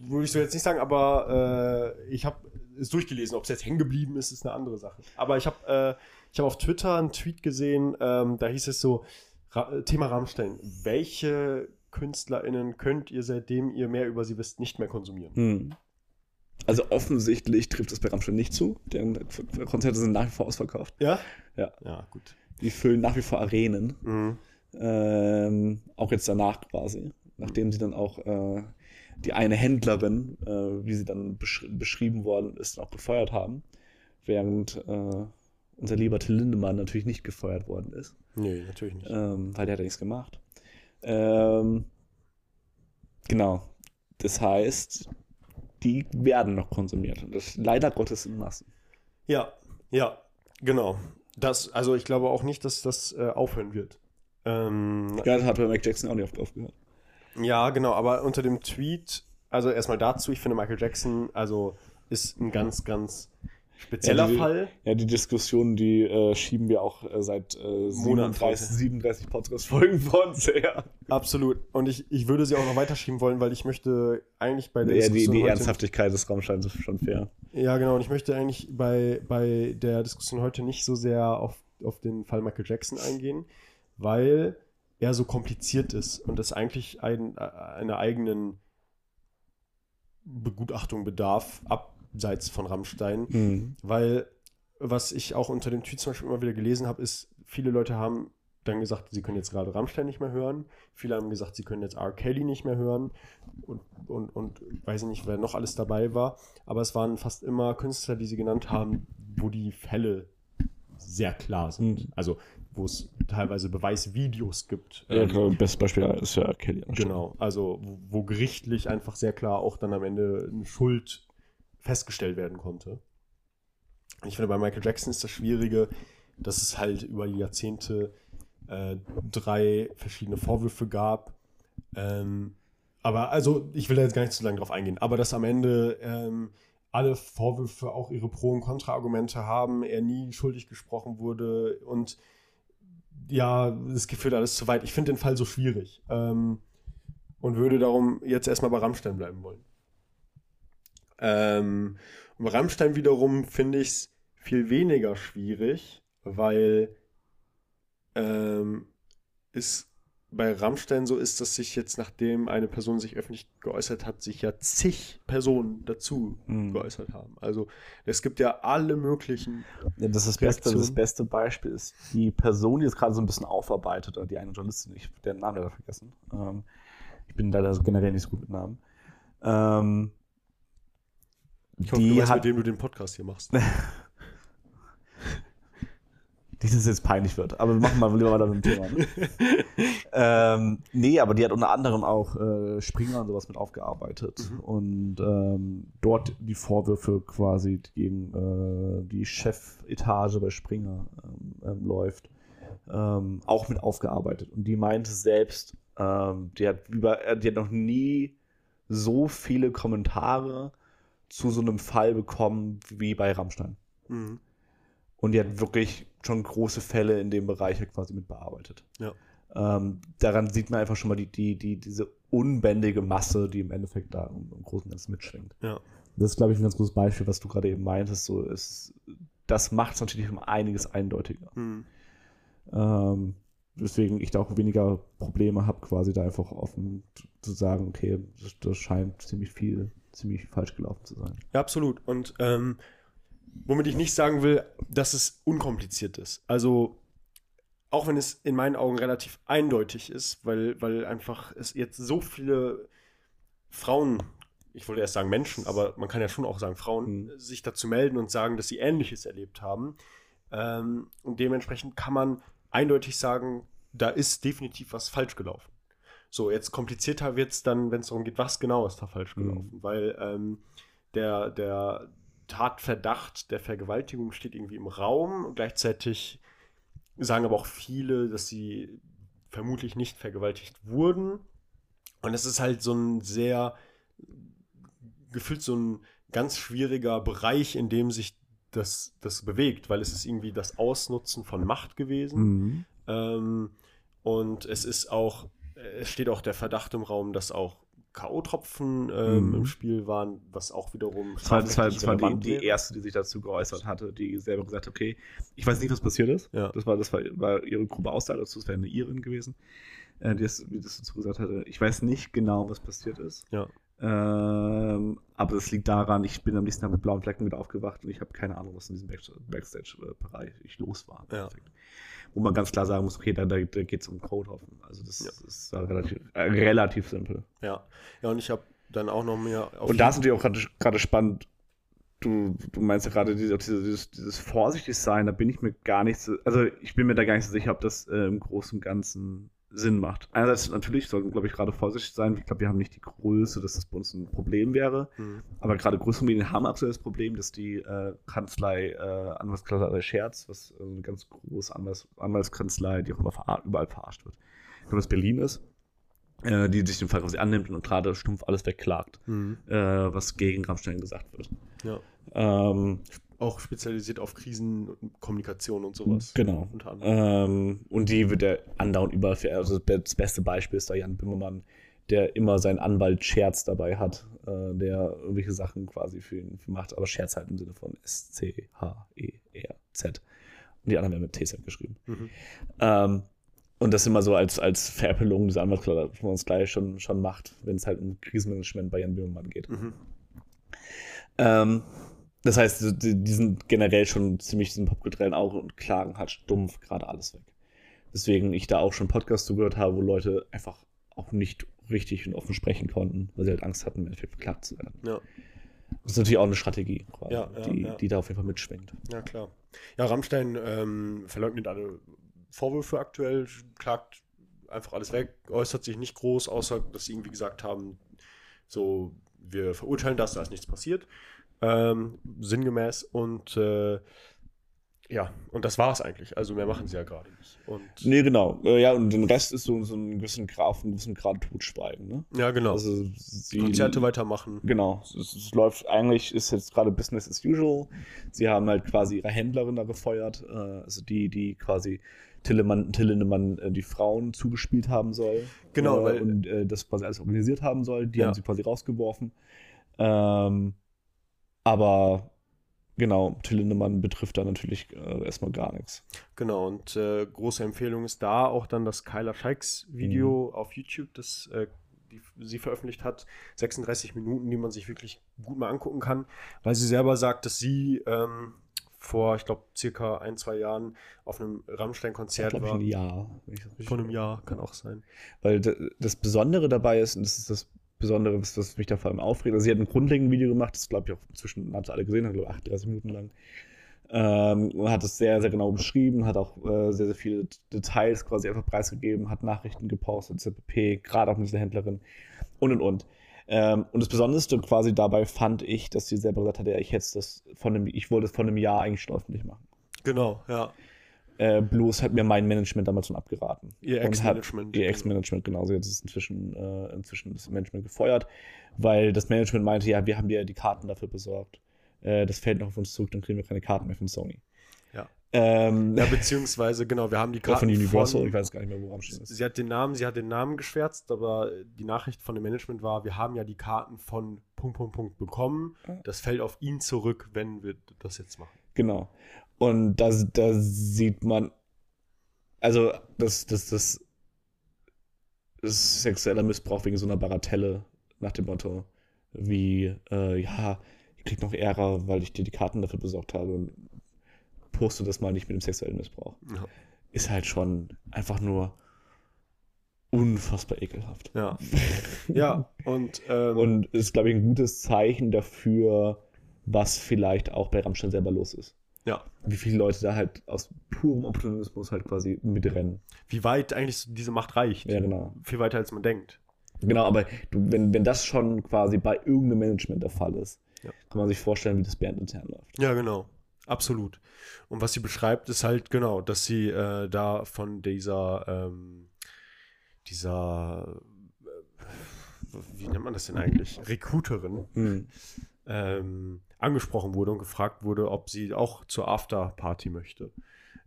würde ich so jetzt nicht sagen, aber äh, ich habe es durchgelesen. Ob es jetzt hängen geblieben ist, ist eine andere Sache. Aber ich habe äh, ich hab auf Twitter einen Tweet gesehen, ähm, da hieß es so, Ra Thema Rammstein. Welche KünstlerInnen könnt ihr, seitdem ihr mehr über sie wisst, nicht mehr konsumieren? Hm. Also offensichtlich trifft es bei Rammstein nicht zu. Deren Konzerte sind nach wie vor ausverkauft. Ja? Ja. Ja, gut. Die füllen nach wie vor Arenen. Mhm. Ähm, auch jetzt danach quasi. Nachdem sie dann auch äh, die eine Händlerin, äh, wie sie dann besch beschrieben worden ist, auch gefeuert haben. Während äh, unser lieber Till Lindemann natürlich nicht gefeuert worden ist. Nee, natürlich nicht. ähm, weil der hat ja nichts gemacht. Ähm, genau. Das heißt, die werden noch konsumiert. Und das leider Gottes in Massen. Ja, ja, genau. Das, also ich glaube auch nicht, dass das äh, aufhören wird. Ähm, Ja, das hat bei Mike Jackson auch nicht oft aufgehört. ja, genau, aber unter dem Tweet, also erstmal dazu, ich finde Michael Jackson, also ist ein ganz, ganz spezieller Ja, die- Fall. Ja, die Diskussion, die äh, schieben wir auch äh, seit äh, Monaten 37, 37 Podcast-Folgen vor uns her. Absolut. Und ich, ich würde sie auch noch weiterschieben wollen, weil ich möchte eigentlich bei der Ja, die, Diskussion die heute- Ernsthaftigkeit des Raumsteins ist schon fair. Ja, genau. Und ich möchte eigentlich bei, bei der Diskussion heute nicht so sehr auf, auf den Fall Michael Jackson eingehen, weil er so kompliziert ist und das eigentlich ein, äh, einer eigenen Begutachtung bedarf, abseits von Rammstein. Mhm. Weil, was ich auch unter dem Tweet zum Beispiel immer wieder gelesen habe, ist, viele Leute haben dann gesagt, sie können jetzt gerade Rammstein nicht mehr hören. Viele haben gesagt, sie können jetzt R. Kelly nicht mehr hören. Und, und, und weiß ich nicht, wer noch alles dabei war. Aber es waren fast immer Künstler, die sie genannt haben, wo die Fälle sehr klar sind. Mhm. Also, wo es teilweise Beweisvideos gibt. Ja, Ähm, klar, bestes Beispiel ist ja Kelly. Genau, also wo, wo gerichtlich einfach sehr klar auch dann am Ende eine Schuld festgestellt werden konnte. Ich finde, bei Michael Jackson ist das Schwierige, dass es halt über die Jahrzehnte äh, drei verschiedene Vorwürfe gab. Ähm, aber also, ich will da jetzt gar nicht zu lange drauf eingehen, aber dass am Ende ähm, alle Vorwürfe auch ihre Pro- und Kontraargumente haben, er nie schuldig gesprochen wurde und ja, es führt alles zu weit. Ich finde den Fall so schwierig ähm, und würde darum jetzt erstmal bei Rammstein bleiben wollen. Ähm, und bei Rammstein wiederum finde ich es viel weniger schwierig, weil ähm, es bei Rammstein so ist, dass sich jetzt, nachdem eine Person sich öffentlich geäußert hat, sich ja zig Personen dazu Mhm. geäußert haben. Also es gibt ja alle möglichen. Ja, das, ist das, beste, das beste Beispiel ist die Person, die es gerade so ein bisschen aufarbeitet, oder die eine Journalistin, ich habe den Namen leider vergessen. Ähm, ich bin leider generell nicht so gut mit Namen. Ähm, Ich hoffe, die du weißt, hat, mit dem du den Podcast hier machst. Nicht, dass es jetzt peinlich wird, aber wir machen mal lieber weiter mit dem Thema. Ne? ähm, nee, aber die hat unter anderem auch äh, Springer und sowas mit aufgearbeitet Mhm. und ähm, dort die Vorwürfe quasi gegen äh, die Chefetage bei Springer ähm, ähm, läuft, ähm, auch mit aufgearbeitet. Und die meinte selbst, ähm, die, hat über, äh, die hat noch nie so viele Kommentare zu so einem Fall bekommen wie bei Rammstein. Mhm. Und die hat wirklich schon große Fälle in dem Bereich halt quasi mit bearbeitet. Ja. Ähm, daran sieht man einfach schon mal die, die, die, diese unbändige Masse, die im Endeffekt da im, im Großen und Ganzen mitschwingt. Ja. Das ist, glaube ich, ein ganz großes Beispiel, was du gerade eben meintest. So ist, das macht es natürlich um einiges eindeutiger. Mhm. Ähm, deswegen ich da auch weniger Probleme habe, quasi da einfach offen zu sagen, okay, das, das scheint ziemlich viel, ziemlich falsch gelaufen zu sein. Ja, absolut. Und ähm, womit ich nicht sagen will, dass es unkompliziert ist. Also, auch wenn es in meinen Augen relativ eindeutig ist, weil, weil einfach es jetzt so viele Frauen, ich wollte erst sagen Menschen, aber man kann ja schon auch sagen Frauen, Mhm. sich dazu melden und sagen, dass sie Ähnliches erlebt haben, Ähm, und dementsprechend kann man eindeutig sagen, da ist definitiv was falsch gelaufen. So, jetzt komplizierter wird es dann, wenn es darum geht, was genau ist da falsch Mhm. gelaufen. Weil ähm, der, der Tatverdacht der Vergewaltigung steht irgendwie im Raum. Und gleichzeitig sagen aber auch viele, dass sie vermutlich nicht vergewaltigt wurden. Und es ist halt so ein sehr, gefühlt so ein ganz schwieriger Bereich, in dem sich das, das bewegt, weil es ist irgendwie das Ausnutzen von Macht gewesen. Mhm. Ähm, und es ist auch, es steht auch der Verdacht im Raum, dass auch K.O.-Tropfen ähm, Mhm. im Spiel waren, was auch wiederum. Das war, das war, das war die, die erste, die sich dazu geäußert hatte, die selber gesagt hat, okay, ich weiß nicht, was passiert ist. Ja. Das war, das war, war ihre grobe Aussage dazu, es wäre eine Irin gewesen, äh, die, das, die das dazu gesagt hatte. Ich weiß nicht genau, was passiert ist. Ja. Ähm, aber das liegt daran, ich bin am nächsten Tag mit blauen Flecken wieder aufgewacht und ich habe keine Ahnung, was in diesem Back Backstage-Bereich ich los war. Ja. Wo man ganz klar sagen muss, okay, da, da, da geht es um Code-Hoffen. Also das, Ja. ist äh, relativ, äh, relativ simpel. Ja. Ja, und ich habe dann auch noch mehr Und da ist natürlich auch gerade- spannend, du, du meinst ja gerade diese, diese, dieses, dieses vorsichtig sein, da bin ich mir gar nicht so, also ich bin mir da gar nicht so sicher, ob das äh, im Großen und Ganzen Sinn macht. Einerseits natürlich sollten, glaube ich, gerade vorsichtig sein. Ich glaube, wir haben nicht die Größe, dass das bei uns ein Problem wäre. Mhm. Aber gerade größere Medien haben aktuell das Problem, dass die äh, Kanzlei, äh, Anwaltskanzlei Scherz, was äh, eine ganz große Anwalts Anwaltskanzlei, die auch immer verar überall verarscht wird, ich glaube, dass Berlin ist, äh, die sich den Fall quasi annimmt und gerade stumpf alles wegklagt Mhm. äh, was gegen Rammstein gesagt wird. Ja. Ähm, Auch spezialisiert auf Krisenkommunikation und sowas. genau. Ähm, und die wird der andauernd überall für, also das beste Beispiel ist da Jan Bimmermann, der immer seinen Anwalt Scherz dabei hat, äh, der irgendwelche Sachen quasi für ihn macht, aber Scherz halt im Sinne von S-C-H-E-R-Z. Und die anderen werden mit T-Z geschrieben. Mhm. Ähm, und das immer so als, als Veräppelung des Anwaltskanzlei gleich schon, schon macht, wenn es halt um Krisenmanagement bei Jan Bimmermann geht. Mhm. Ähm, das heißt, die, die sind generell schon ziemlich diesen popkulturellen Auge und klagen halt stumpf gerade alles weg. Deswegen ich da auch schon Podcasts zugehört habe, wo Leute einfach auch nicht richtig und offen sprechen konnten, weil sie halt Angst hatten, im Endeffekt verklagt zu werden. Ja. Das ist natürlich auch eine Strategie, quasi, Ja, ja, die, ja. die da auf jeden Fall mitschwingt. Ja, klar. Ja, Rammstein ähm, verleugnet alle Vorwürfe aktuell, klagt einfach alles weg, äußert sich nicht groß, außer dass sie irgendwie gesagt haben, so, wir verurteilen das, da ist nichts passiert. Ähm, sinngemäß und äh, ja, und das war es eigentlich. Also mehr machen sie ja gerade nicht. Und Nee, genau. Äh, ja, und den Rest ist so, so ein gewissen Grad, ein gewissen Grad Totschweigen. Ne? ja, genau. Also sie, Konzerte weitermachen. Genau, es, es läuft eigentlich, ist jetzt gerade Business as usual. Sie haben halt quasi ihre Händlerin da gefeuert, äh, also die, die quasi Tillemann, Tillindemann äh, die Frauen zugespielt haben soll. Genau, äh, weil- Und äh, das quasi alles organisiert haben soll. Die Ja. haben sie quasi rausgeworfen. Ähm, aber genau, Tillindemann betrifft da natürlich äh, erstmal gar nichts. Genau, und äh, große Empfehlung ist da auch dann das Kyla Scheiks Video Mhm. auf YouTube, das äh, die, sie veröffentlicht hat. 36 Minuten, die man sich wirklich gut mal angucken kann, weil sie selber sagt, dass sie ähm, vor, ich glaube, circa ein, zwei Jahren auf einem Rammstein-Konzert Glaube ich, war. ein Jahr. Vor einem Jahr, kann auch sein. Weil das Besondere dabei ist, und das ist das Besondere, was, was mich da vor allem aufregt, also sie hat ein grundlegendes Video gemacht, das glaube ich auch inzwischen, hat alle gesehen, hat glaube ich 38 Minuten lang. Ähm, hat es sehr, sehr genau beschrieben, hat auch äh, sehr, sehr viele Details quasi einfach preisgegeben, hat Nachrichten gepostet, ZPP, gerade auch mit dieser Händlerin und und und. Ähm, und das Besonderste quasi dabei fand ich, dass sie selber gesagt hat, ja, ich hätte das von einem, ich wollte es von einem Jahr eigentlich schon öffentlich machen. Genau, ja. Äh, bloß hat mir mein Management damals schon abgeraten. Ihr Ex-Management. Ihr Ex-Management, genau. Hat es inzwischen, äh, inzwischen das Management gefeuert, weil das Management meinte, ja, wir haben dir die Karten dafür besorgt. Äh, das fällt noch auf uns zurück, dann kriegen wir keine Karten mehr von Sony. Ja. Ähm, Ja, beziehungsweise, genau, wir haben die Karten von Universal, von- ich weiß gar nicht mehr, wo am Stehen ist. Sie hat den Namen, sie hat den Namen geschwärzt, aber die Nachricht von dem Management war, wir haben ja die Karten von Punkt, Punkt, Punkt bekommen. Ah. Das fällt auf ihn zurück, wenn wir das jetzt machen. Genau. Und da, da sieht man, also das, das, das, das sexueller Missbrauch wegen so einer Bagatelle nach dem Motto, wie, äh, ja, ich krieg noch Ärger, weil ich dir die Karten dafür besorgt habe poste das mal nicht mit dem sexuellen Missbrauch. Ja. Ist halt schon einfach nur unfassbar ekelhaft. Ja, ja und, ähm, Und ist, glaube ich, ein gutes Zeichen dafür, was vielleicht auch bei Rammstein selber los ist. Ja. Wie viele Leute da halt aus purem Opportunismus halt quasi mitrennen. Wie weit eigentlich diese Macht reicht. Ja, genau. Viel weiter, als man denkt. Genau, aber du, wenn, wenn das schon quasi bei irgendeinem Management der Fall ist, Ja. kann man sich vorstellen, wie das Band intern läuft. Ja, genau. Absolut. Und was sie beschreibt, ist halt genau, dass sie äh, da von dieser, ähm, dieser, äh, wie nennt man das denn eigentlich? Recruiterin Hm. Ähm, angesprochen wurde und gefragt wurde, ob sie auch zur Afterparty möchte.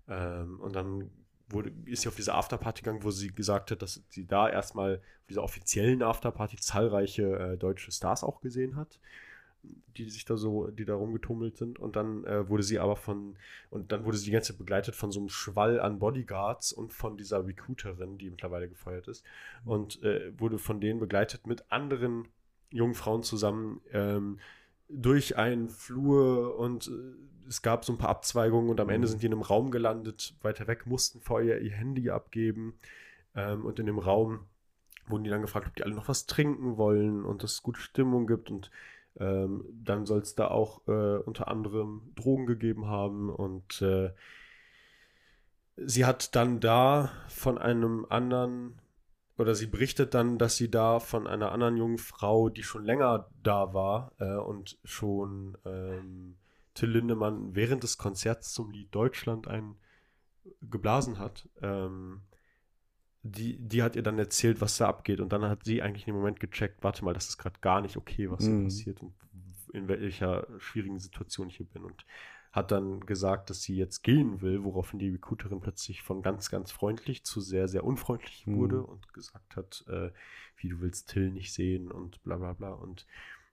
Ähm, und dann wurde, ist sie auf diese Afterparty gegangen, wo sie gesagt hat, dass sie da erstmal auf dieser offiziellen Afterparty zahlreiche äh, deutsche Stars auch gesehen hat, die sich da so, die da rumgetummelt sind. Und dann äh, wurde sie aber von, und dann wurde sie die ganze Zeit begleitet von so einem Schwall an Bodyguards und von dieser Recruiterin, die mittlerweile gefeuert ist. Und äh, wurde von denen begleitet mit anderen jungen Frauen zusammen ähm, durch einen Flur und äh, es gab so ein paar Abzweigungen und am Ende sind die in einem Raum gelandet, weiter weg, mussten vorher ihr Handy abgeben ähm, und in dem Raum wurden die dann gefragt, ob die alle noch was trinken wollen und dass es gute Stimmung gibt und ähm, dann soll es da auch äh, unter anderem Drogen gegeben haben und äh, sie hat dann da von einem anderen oder sie berichtet dann, dass sie da von einer anderen jungen Frau, die schon länger da war äh, und schon ähm, Till Lindemann während des Konzerts zum Lied Deutschland ein geblasen hat, ähm, die, die hat ihr dann erzählt, was da abgeht. Und dann hat sie eigentlich in dem Moment gecheckt, warte mal, das ist gerade gar nicht okay, was hier Mhm. passiert und in welcher schwierigen Situation ich hier bin. Und hat dann gesagt, dass sie jetzt gehen will, woraufhin die Recruiterin plötzlich von ganz, ganz freundlich zu sehr, sehr unfreundlich Mhm. wurde und gesagt hat, äh, wie du willst Till nicht sehen und bla bla bla. Und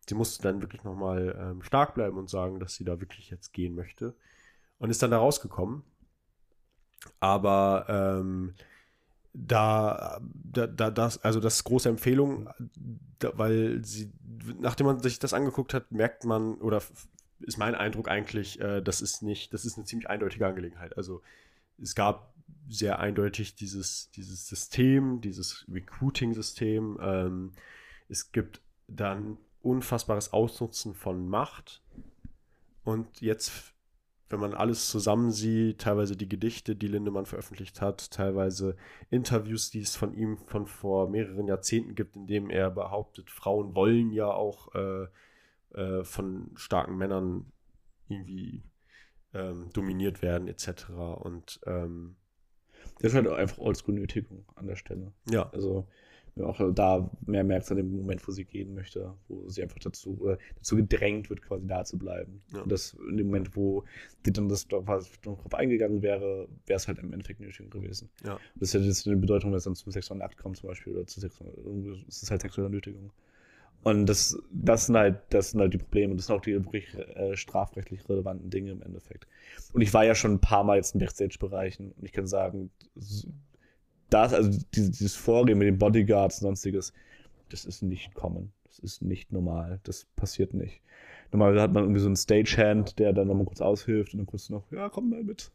sie musste dann wirklich nochmal ähm, stark bleiben und sagen, dass sie da wirklich jetzt gehen möchte. Und ist dann da rausgekommen. Aber ähm, da, da, da, das, also das ist große Empfehlung, da, weil sie, nachdem man sich das angeguckt hat, merkt man, oder ist mein Eindruck eigentlich, äh, das ist nicht, das ist eine ziemlich eindeutige Angelegenheit. Also es gab sehr eindeutig dieses, dieses System, dieses Recruiting-System. Ähm, es gibt dann unfassbares Ausnutzen von Macht. Und jetzt, wenn man alles zusammen sieht, teilweise die Gedichte, die Lindemann veröffentlicht hat, teilweise Interviews, die es von ihm von vor mehreren Jahrzehnten gibt, in dem er behauptet, Frauen wollen ja auch äh, äh, von starken Männern irgendwie ähm, dominiert werden, etc. Und ähm, Das ist halt auch einfach Oldschool-Nötigung an der Stelle. ja, Also wenn man auch da mehr merkt an dem Moment, wo sie gehen möchte, wo sie einfach dazu, oder dazu gedrängt wird, quasi da zu bleiben. Ja. Und das in dem Moment, wo die dann das drauf eingegangen wäre, wäre es halt im Endeffekt Nötigung gewesen. Ja. Und das ist ja jetzt eine Bedeutung, wenn es dann zum sexuellen Akt kommt zum Beispiel oder zu sexuellen, es ist halt sexuelle Nötigung. Und das, das, sind halt, das sind halt die Probleme. Das sind auch die wirklich äh, strafrechtlich relevanten Dinge im Endeffekt. Und ich war ja schon ein paar Mal jetzt in Backstage-Bereichen und ich kann sagen, das, also dieses, Vorgehen mit den Bodyguards und sonstiges, das ist nicht common. Das ist nicht normal. Das passiert nicht. Normalerweise hat man irgendwie so einen Stagehand, der dann nochmal kurz aushilft und dann kurz noch, ja, komm mal mit.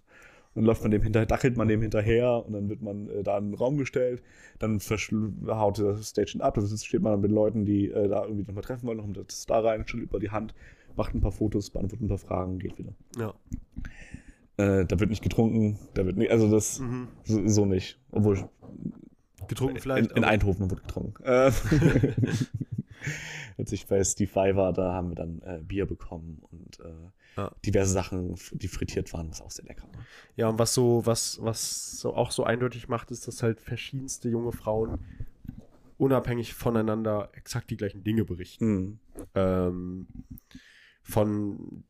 Dann läuft man dem hinterher, dackelt man dem hinterher und dann wird man äh, da in den Raum gestellt. Dann haut das Stagehand ab. Da sitzt- steht man dann mit Leuten, die äh, da irgendwie nochmal treffen wollen, kommt das da rein, schüttelt über die Hand, macht ein paar Fotos, beantwortet ein paar Fragen, geht wieder. ja. Äh, da wird nicht getrunken, da wird nicht, also das Mhm. so, so nicht. Obwohl Getrunken in, vielleicht. in aber- Eindhoven wird getrunken. Äh, Als ich bei Steve Vai war, da haben wir dann äh, Bier bekommen und äh, Ja. diverse Sachen, die frittiert waren, was auch sehr lecker war. Ja, und was so, was, was so auch so eindeutig macht, ist, dass halt verschiedenste junge Frauen unabhängig voneinander exakt die gleichen Dinge berichten. Mhm. Ähm, von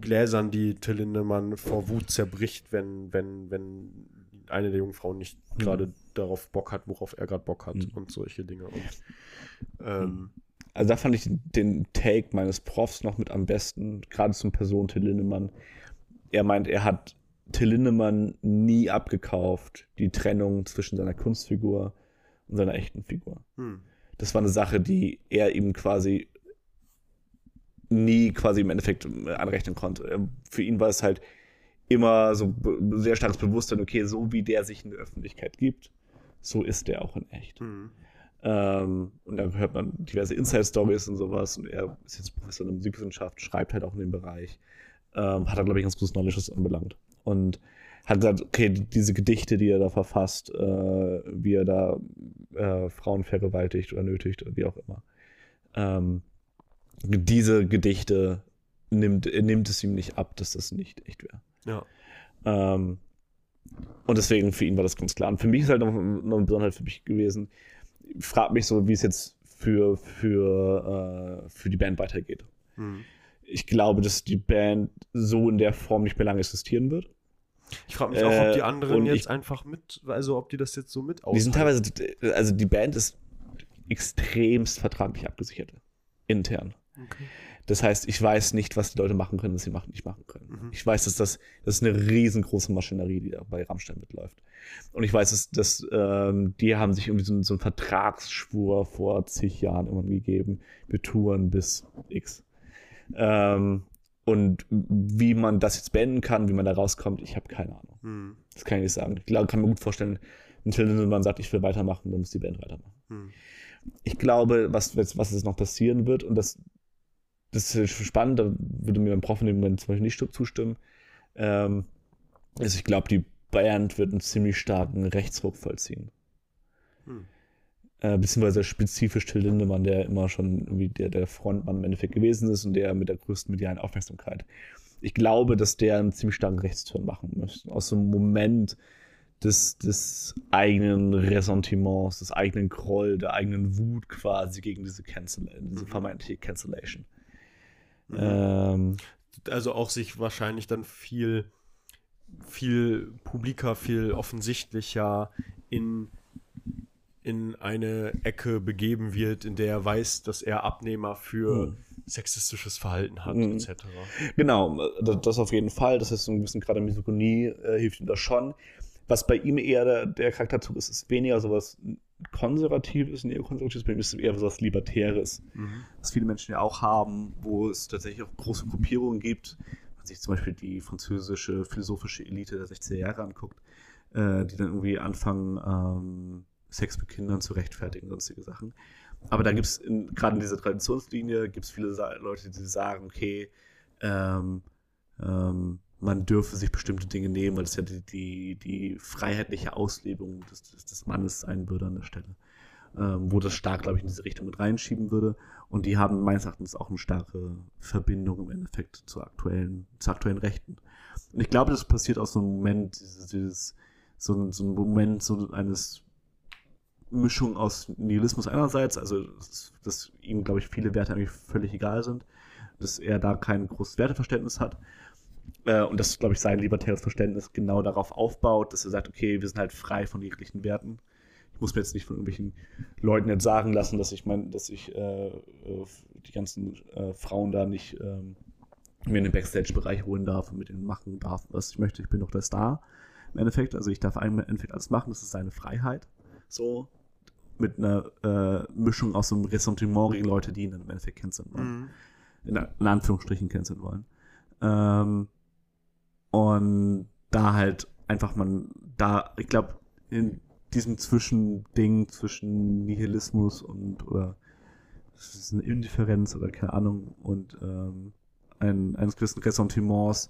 Gläsern, die Till Lindemann vor Wut zerbricht, wenn, wenn, wenn eine der jungen Frauen nicht Mhm. gerade darauf Bock hat, worauf er gerade Bock hat Mhm. und solche Dinge. Und, ähm, Also da fand ich den Take meines Profs noch mit am besten, gerade zum Person Till Lindemann. Er meint, er hat Till Lindemann nie abgekauft, die Trennung zwischen seiner Kunstfigur und seiner echten Figur. hm. Das war eine Sache, die er ihm quasi nie quasi im Endeffekt äh, anrechnen konnte. Er- Für ihn war es halt immer so sehr starkes Bewusstsein, okay, so wie der sich in der Öffentlichkeit gibt, so ist der auch in echt. Hm. Ähm, und da hört man diverse Inside-Stories und sowas. Und er ist jetzt Professor in der Musikwissenschaft, schreibt halt auch in dem Bereich. ähm, hat er, glaube ich, ganz gutes Knowledge, was anbelangt. Und hat gesagt, okay, diese Gedichte, die er da verfasst, äh, wie er da äh, Frauen vergewaltigt oder nötigt oder wie auch immer. Ähm, diese Gedichte nimmt, nimmt es ihm nicht ab, dass das nicht echt wäre. Ja. Ähm, und deswegen für ihn war das ganz klar. Und für mich ist halt noch, noch eine Besonderheit für mich gewesen. Ich frage mich so, wie es jetzt für, für, äh, für die Band weitergeht. Hm. Ich glaube, dass die Band so in der Form nicht mehr lange existieren wird. Ich frage mich auch, ob die Äh, anderen jetzt ich- einfach mit, also ob die das jetzt so mit Die sind teilweise, also die Band ist extremst vertraglich abgesichert. Intern. Okay. Das heißt, ich weiß nicht, was die Leute machen können, was sie machen, nicht machen können. Mhm. Ich weiß, dass das, das ist eine riesengroße Maschinerie, die da bei Rammstein mitläuft. Und ich weiß, dass, dass ähm, die haben sich irgendwie so, einen- so einen Vertragsschwur vor zig Jahren irgendwann gegeben. Wir touren bis X. Ähm, und wie man das jetzt beenden kann, wie man da rauskommt, ich habe keine Ahnung. Hm. Das kann ich nicht sagen. Ich glaube, kann mir gut vorstellen, wenn Lindemann sagt, ich will weitermachen, dann muss die Band weitermachen Hm. ich glaube, was, was, was jetzt noch passieren wird, und das, das ist spannend, da würde mir mein Prof in dem Moment zum Beispiel nicht zustimmen, ähm, ist, ich glaube, die Band wird einen ziemlich starken Rechtsruck vollziehen. Hm. Äh, beziehungsweise spezifisch Till Lindemann, der immer schon irgendwie der, der Frontmann im Endeffekt gewesen ist und der mit der größten medialen Aufmerksamkeit. Ich glaube, dass der einen ziemlich starken Rechtsturn machen möchte. Aus einem Moment des, des eigenen Ressentiments, des eigenen Groll, der eigenen Wut quasi gegen diese Cancel, diese Mhm. vermeintliche Cancellation. Mhm. Ähm, also auch sich wahrscheinlich dann viel, viel publiker, viel offensichtlicher in, in eine Ecke begeben wird, in der er weiß, dass er Abnehmer für Mhm. sexistisches Verhalten hat, Mhm. etc. Genau, das, das auf jeden Fall. Das ist so ein bisschen gerade Misogonie, äh, hilft ihm das schon. Was bei ihm eher der, der Charakterzug ist, ist weniger sowas Konservatives, Neokonservatives, ihm ist eher sowas Libertäres. Mhm. Was viele Menschen ja auch haben, wo es tatsächlich auch große Gruppierungen gibt. Wenn man sich zum Beispiel die französische philosophische Elite der 60er Jahre anguckt, äh, die dann irgendwie anfangen, ähm, Sex mit Kindern zu rechtfertigen und sonstige Sachen. Aber da gibt es, gerade in dieser Traditionslinie, gibt es viele Leute, die sagen, okay, ähm, ähm, man dürfe sich bestimmte Dinge nehmen, weil das ja die, die, die freiheitliche Auslebung des, des, des Mannes sein würde an der Stelle. Ähm, wo das stark, glaube ich, in diese Richtung mit reinschieben würde. Und die haben meines Erachtens auch eine starke Verbindung im Endeffekt zu aktuellen, zu aktuellen Rechten. Und ich glaube, das passiert aus so einem Moment, dieses, dieses so, so ein Moment so eines Mischung aus Nihilismus einerseits, also dass, dass ihm, glaube ich, viele Werte eigentlich völlig egal sind, dass er da kein großes Werteverständnis hat. Äh, und dass, glaube ich, sein libertäres Verständnis genau darauf aufbaut, dass er sagt, okay, wir sind halt frei von jeglichen Werten. Ich muss mir jetzt nicht von irgendwelchen Leuten jetzt sagen lassen, dass ich mein, dass ich äh, äh, die ganzen äh, Frauen da nicht ähm, mir in den Backstage-Bereich holen darf und mit denen machen darf, was ich möchte. Ich bin doch der Star im Endeffekt. Also ich darf im Endeffekt alles machen, das ist seine Freiheit. So mit einer äh, Mischung aus so einem Ressentiment gegen Leute, die ihn dann im Endeffekt canceln wollen Mhm. in, in Anführungsstrichen canceln wollen. Ähm, und da halt einfach man, da, ich glaube, in diesem Zwischending zwischen Nihilismus und oder es ist eine Indifferenz oder keine Ahnung und ähm, ein, eines gewissen Ressentiments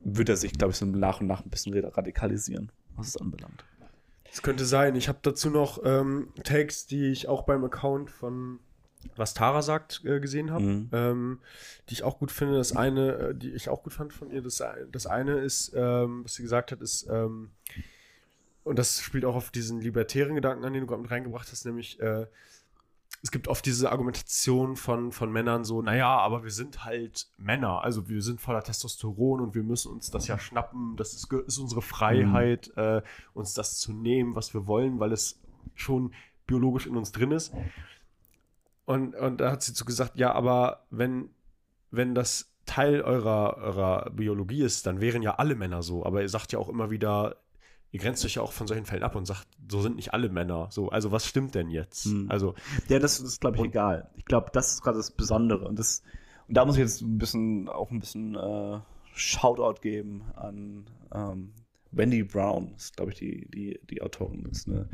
wird er sich, glaube ich, so nach und nach ein bisschen radikalisieren, was es anbelangt. Das könnte sein. Ich habe dazu noch ähm, Takes, die ich auch beim Account von Was Tara sagt äh, gesehen habe, Mhm. ähm, die ich auch gut finde. Das eine, äh, die ich auch gut fand von ihr, das, das eine ist, ähm, was sie gesagt hat, ist, ähm, und das spielt auch auf diesen libertären Gedanken an, den du gerade mit reingebracht hast, nämlich äh, es gibt oft diese Argumentation von, von Männern so, naja, aber wir sind halt Männer, also wir sind voller Testosteron und wir müssen uns das ja schnappen, das ist, ist unsere Freiheit, äh, uns das zu nehmen, was wir wollen, weil es schon biologisch in uns drin ist. Und, und da hat sie zu gesagt, ja, aber wenn, wenn das Teil eurer, eurer Biologie ist, dann wären ja alle Männer so. Aber ihr sagt ja auch immer wieder, ihr grenzt euch ja auch von solchen Fällen ab und sagt, so sind nicht alle Männer. So, also was stimmt denn jetzt? Mhm. Also, Ja, das ist, glaube ich, Und- egal. Ich glaube, das ist gerade das Besondere. Und, das, und da muss ich jetzt ein bisschen, auch ein bisschen äh, Shoutout geben an ähm, Wendy Brown, ist, glaube ich, die, die, die Autorin. ist eine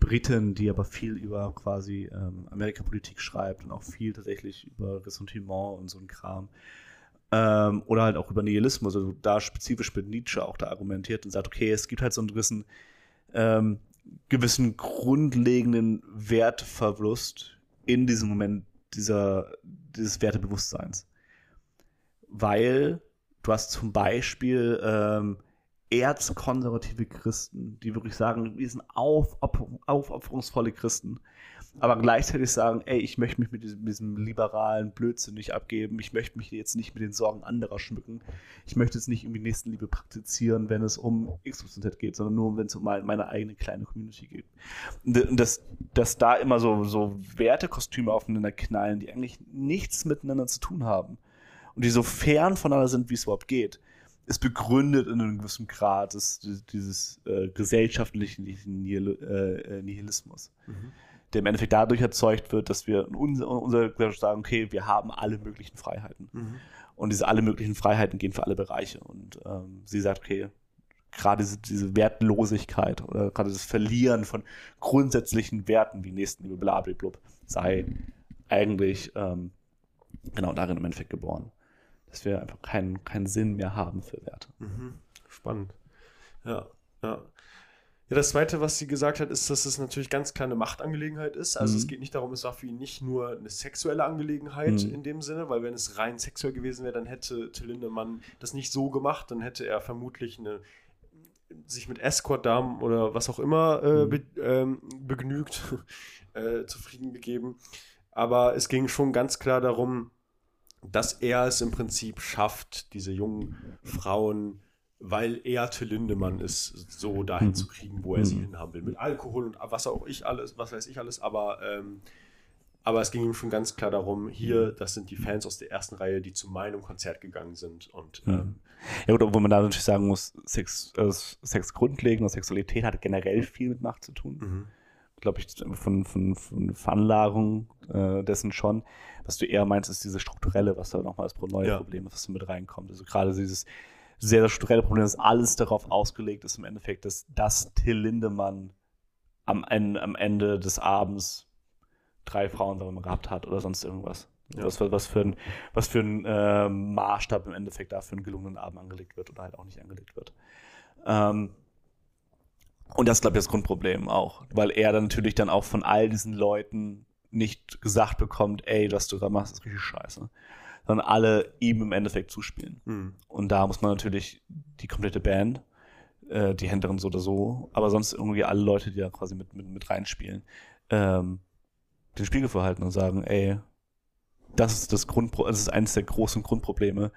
Britin, die aber viel über quasi ähm, Amerikapolitik schreibt und auch viel tatsächlich über Ressentiment und so ein Kram. Ähm, oder halt auch über Nihilismus, also da spezifisch mit Nietzsche auch da argumentiert und sagt, okay, es gibt halt so einen gewissen, ähm, gewissen grundlegenden Wertverlust in diesem Moment dieser, dieses Wertebewusstseins. Weil du hast zum Beispiel ähm, erzkonservative Christen, die wirklich sagen, wir sind auf, aufopferungsvolle Christen aber gleichzeitig sagen, ey, ich möchte mich mit diesem, diesem, liberalen Blödsinn nicht abgeben, ich möchte mich jetzt nicht mit den Sorgen anderer schmücken, ich möchte jetzt nicht irgendwie Nächstenliebe praktizieren, wenn es um XYZ geht, sondern nur, wenn es um meine eigene kleine Community geht. Und dass, dass da immer so, so Wertekostüme aufeinander knallen, die eigentlich nichts miteinander zu tun haben und die so fern voneinander sind, wie es überhaupt geht, ist begründet in einem gewissen Grad des, dieses äh, gesellschaftlichen Nihil äh, Nihilismus. Mhm der im Endeffekt dadurch erzeugt wird, dass wir in unserer Gesellschaft sagen, okay, wir haben alle möglichen Freiheiten. Mhm. Und diese alle möglichen Freiheiten gehen für alle Bereiche. Und ähm, sie sagt, okay, gerade diese, diese, Wertlosigkeit oder gerade das Verlieren von grundsätzlichen Werten wie Nächstenliebe, blablabla, sei eigentlich ähm, genau darin im Endeffekt geboren. Dass wir einfach keinen, keinen Sinn mehr haben für Werte. Mhm. Spannend. Ja, ja. Ja, das Zweite, was sie gesagt hat, ist, dass es natürlich ganz klar eine Machtangelegenheit ist. Also mhm. es geht nicht darum, es war für ihn nicht nur eine sexuelle Angelegenheit mhm. in dem Sinne, weil wenn es rein sexuell gewesen wäre, dann hätte Till Lindemann das nicht so gemacht, dann hätte er vermutlich eine sich mit Escort-Damen oder was auch immer äh, mhm. be, ähm, begnügt, äh, zufrieden gegeben. Aber es ging schon ganz klar darum, dass er es im Prinzip schafft, diese jungen Frauen weil er Till Lindemann ist, so dahin mhm. zu kriegen, wo er sie mhm. hinhaben will. Mit Alkohol und was auch ich alles, was weiß ich alles, aber, ähm, aber es ging ihm schon ganz klar darum, hier, das sind die Fans aus der ersten Reihe, die zu meinem Konzert gegangen sind. Und, mhm. ähm, ja, gut, wo man da natürlich sagen muss, Sex, äh, Sex grundlegend und Sexualität hat generell viel mit Macht zu tun. Mhm. Glaube ich, von, von, von Veranlagung äh, dessen schon. Was du eher meinst, ist diese strukturelle, was da nochmal das neue ja. Problem ist, was da mit reinkommt. Also gerade dieses sehr, sehr strukturelle Problem, dass alles darauf ausgelegt ist, im Endeffekt, dass, dass Till Lindemann am, am Ende des Abends drei Frauen sagen wir, gehabt hat oder sonst irgendwas. Ja. Was, was, für ein, was für ein äh, Maßstab im Endeffekt da für einen gelungenen Abend angelegt wird oder halt auch nicht angelegt wird. Ähm, und das ist, glaube ich, das Grundproblem auch, weil er dann natürlich dann auch von all diesen Leuten nicht gesagt bekommt, ey, was du da machst, ist richtig scheiße sondern alle ihm im Endeffekt zuspielen. Mhm. Und da muss man natürlich die komplette Band, äh, die Händlerin so oder so, aber sonst irgendwie alle Leute, die da quasi mit, mit, mit reinspielen, ähm, den Spiegel verhalten und sagen, ey, das ist das Grundpro das ist eines der großen Grundprobleme.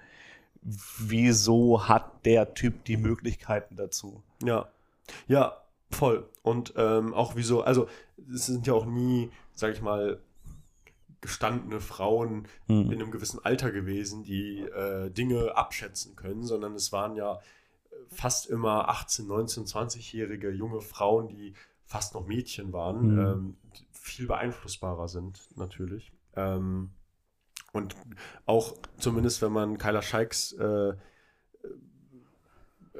Wieso hat der Typ die Möglichkeiten dazu? Ja. Ja, voll. Und ähm, auch wieso, also es sind ja auch nie, sag ich mal, gestandene Frauen mhm. in einem gewissen Alter gewesen, die äh, Dinge abschätzen können, sondern es waren ja fast immer 18, 19, 20-jährige junge Frauen, die fast noch Mädchen waren, mhm. ähm, viel beeinflussbarer sind natürlich. Ähm, und auch zumindest, wenn man Kyla Scheiks äh,